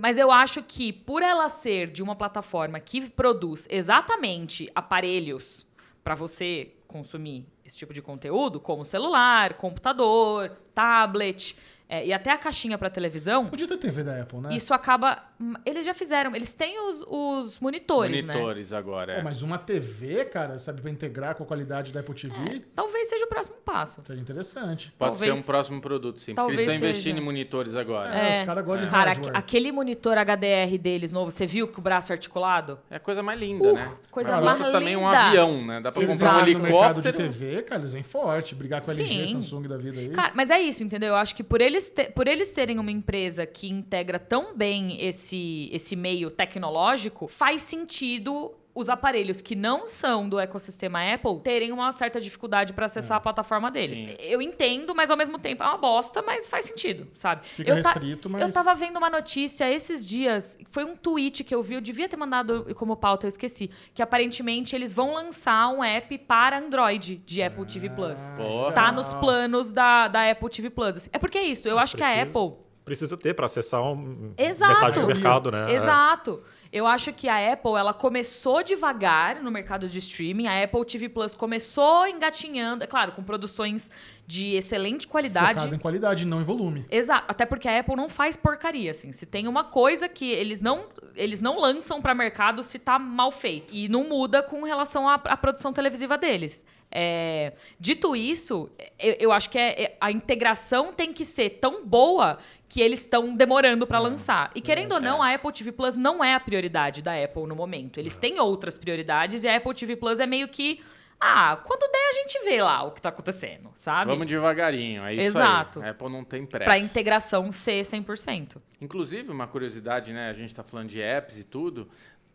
Mas eu acho que, por ela ser de uma plataforma que produz exatamente aparelhos para você consumir esse tipo de conteúdo, como celular, computador, tablet é, e até a caixinha para televisão,
Podia ter TV da Apple, né?
isso acaba. Eles já fizeram, eles têm os, os monitores, né?
Monitores agora, é.
Pô, mas uma TV, cara, sabe, pra integrar com a qualidade da Apple TV,
Talvez seja o próximo passo.
seria interessante.
Pode
talvez-
ser um próximo produto, sim. Porque
talvez
eles estão investindo
seja.
em monitores agora.
É,
É.
os caras gostam de
Cara,
hardware.
aque- aquele monitor HDR deles novo, você viu que o braço articulado?
É a coisa mais linda,
Uh,
né?
coisa mais linda.
também um avião, né? Dá pra
Se
comprar um
no mercado
helicóptero.
de TV, cara, eles vêm forte. Brigar com a LG,
Sim.
Samsung da vida aí.
Cara, mas é isso, entendeu? Eu acho que por eles, te- por eles serem uma empresa que integra tão bem esse, esse meio tecnológico, faz sentido os aparelhos que não são do ecossistema Apple terem uma certa dificuldade para acessar a plataforma deles.
Sim.
Eu entendo, mas ao mesmo tempo é uma bosta, mas faz sentido, sabe?
Fica
eu ta-
restrito, mas...
Eu tava vendo uma notícia esses dias, foi um tweet que eu vi, eu devia ter mandado como pauta, eu esqueci, que aparentemente eles vão lançar um app para Android de Apple TV Plus.
Porra.
Tá nos planos da, da Apple TV Plus. É porque é isso, eu acho que a. Apple.
Precisa ter pra acessar um,
Exato.
metade do mercado, né?
Exato. Eu acho que a Apple, ela começou devagar no mercado de streaming. A Apple TV Plus começou engatinhando, é claro, com produções de excelente qualidade.
Focado em qualidade, não em volume.
Exato, até porque a Apple não faz porcaria, assim. Se tem uma coisa que eles não, eles não lançam para mercado se tá mal feito. E não muda com relação à, à produção televisiva deles. É, dito isso, eu, eu acho que é, é- a integração tem que ser tão boa que eles estão demorando para lançar. E querendo ou não, a Apple TV Plus não é a prioridade da Apple no momento. Eles têm outras prioridades e a Apple TV Plus é meio que ah, quando der a gente vê lá o que tá acontecendo, sabe?
Vamos devagarinho, é isso
Exato.
aí. A Apple não tem pressa.
Pra integração ser 100%.
Inclusive, uma curiosidade, né? A gente tá falando de apps e tudo.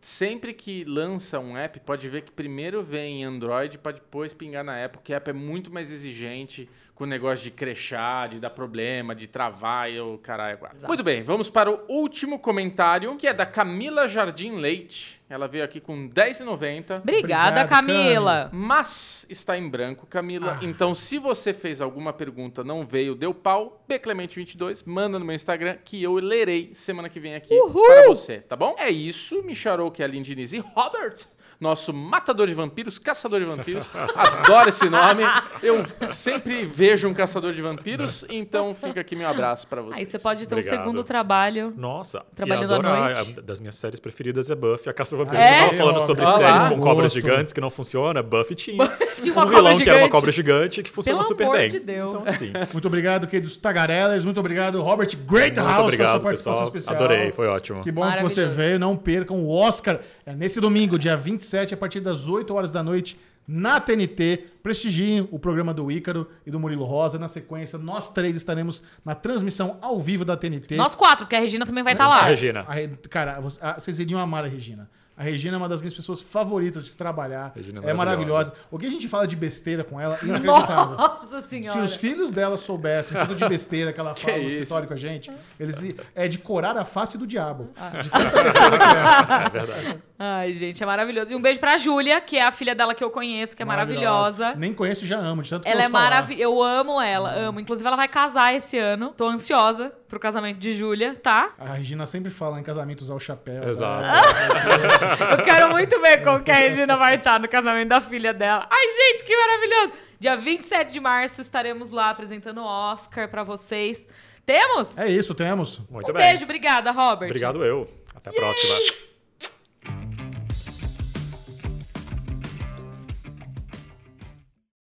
Sempre que lança um app, pode ver que primeiro vem em Android para depois pingar na Apple, que a Apple é muito mais exigente com o negócio de crechar, de dar problema, de travar e o caralho. quatro.
Exato.
Muito bem, vamos para o último comentário, que é da Camila Jardim Leite. Ela veio aqui com R$10,90.
Obrigada,
Obrigado,
Camila.
Mas está em branco, Camila.
Ah.
Então, se você fez alguma pergunta, não veio, deu pau, bclemente22, manda no meu Instagram que eu lerei semana que vem aqui para você, tá bom? É isso, Micharou, que é a Diniz e Robert, nosso matador de vampiros, caçador de vampiros. Adoro esse nome. Eu sempre vejo um caçador de vampiros, então fica aqui meu abraço para você.
Aí você pode ter um
Obrigado.
segundo trabalho.
Nossa,
Trabalhando
e
à
a-
noite.
a- das minhas séries preferidas é Buffy, a Caça Vampiros.
É?
Você tava falando sobre
Olha
séries com cobras
Gosto.
gigantes que não funciona, Buffy tinha.
Tinha
um vilão que era uma cobra gigante que funcionou
Pelo
super
amor
bem.
de Deus.
Então, assim,
Muito obrigado, queridos tagarellers. Muito obrigado, Robert Greathouse,
muito obrigado, pessoal.
especial.
Adorei, foi ótimo.
Que bom que você veio. Não percam o Oscar. É nesse domingo, dia 27, a partir das 8 horas da noite, na TNT. Prestigiem o programa do Ícaro e do Murilo Rosa. Na sequência, nós três estaremos na transmissão ao vivo da TNT.
Nós quatro, porque a Regina também vai estar
A
lá.
Regina.
A Re- cara, você- a- vocês iriam amar a Regina. A Regina é uma das minhas pessoas favoritas de se trabalhar.
Regina
é
é
maravilhosa.
maravilhosa.
O que a gente fala de besteira com ela, inacreditável.
Nossa
Se
senhora.
os filhos dela soubessem tudo de besteira que ela fala no
isso?
escritório com a gente, eles é de corar a face do diabo.
Ah.
De tanta besteira que é.
É verdade.
Ai, gente, é maravilhoso. E um beijo pra Júlia, que é a filha dela que eu conheço, que é maravilhosa.
Nem conheço e já amo, de tanto que
Ela
eu
é maravilhosa. Eu amo ela, amo. Inclusive, ela vai casar esse ano. Tô ansiosa pro casamento de Júlia, tá?
A Regina sempre fala em casamento usar o chapéu.
Exato.
né?
Eu quero muito ver como que a Regina vai estar no casamento da filha dela. Ai, gente, que maravilhoso! Dia 27 de março estaremos lá apresentando o Oscar pra vocês. Temos?
É isso, temos.
Muito
um
bem.
beijo, obrigada, Robert.
Obrigado eu. Até a próxima.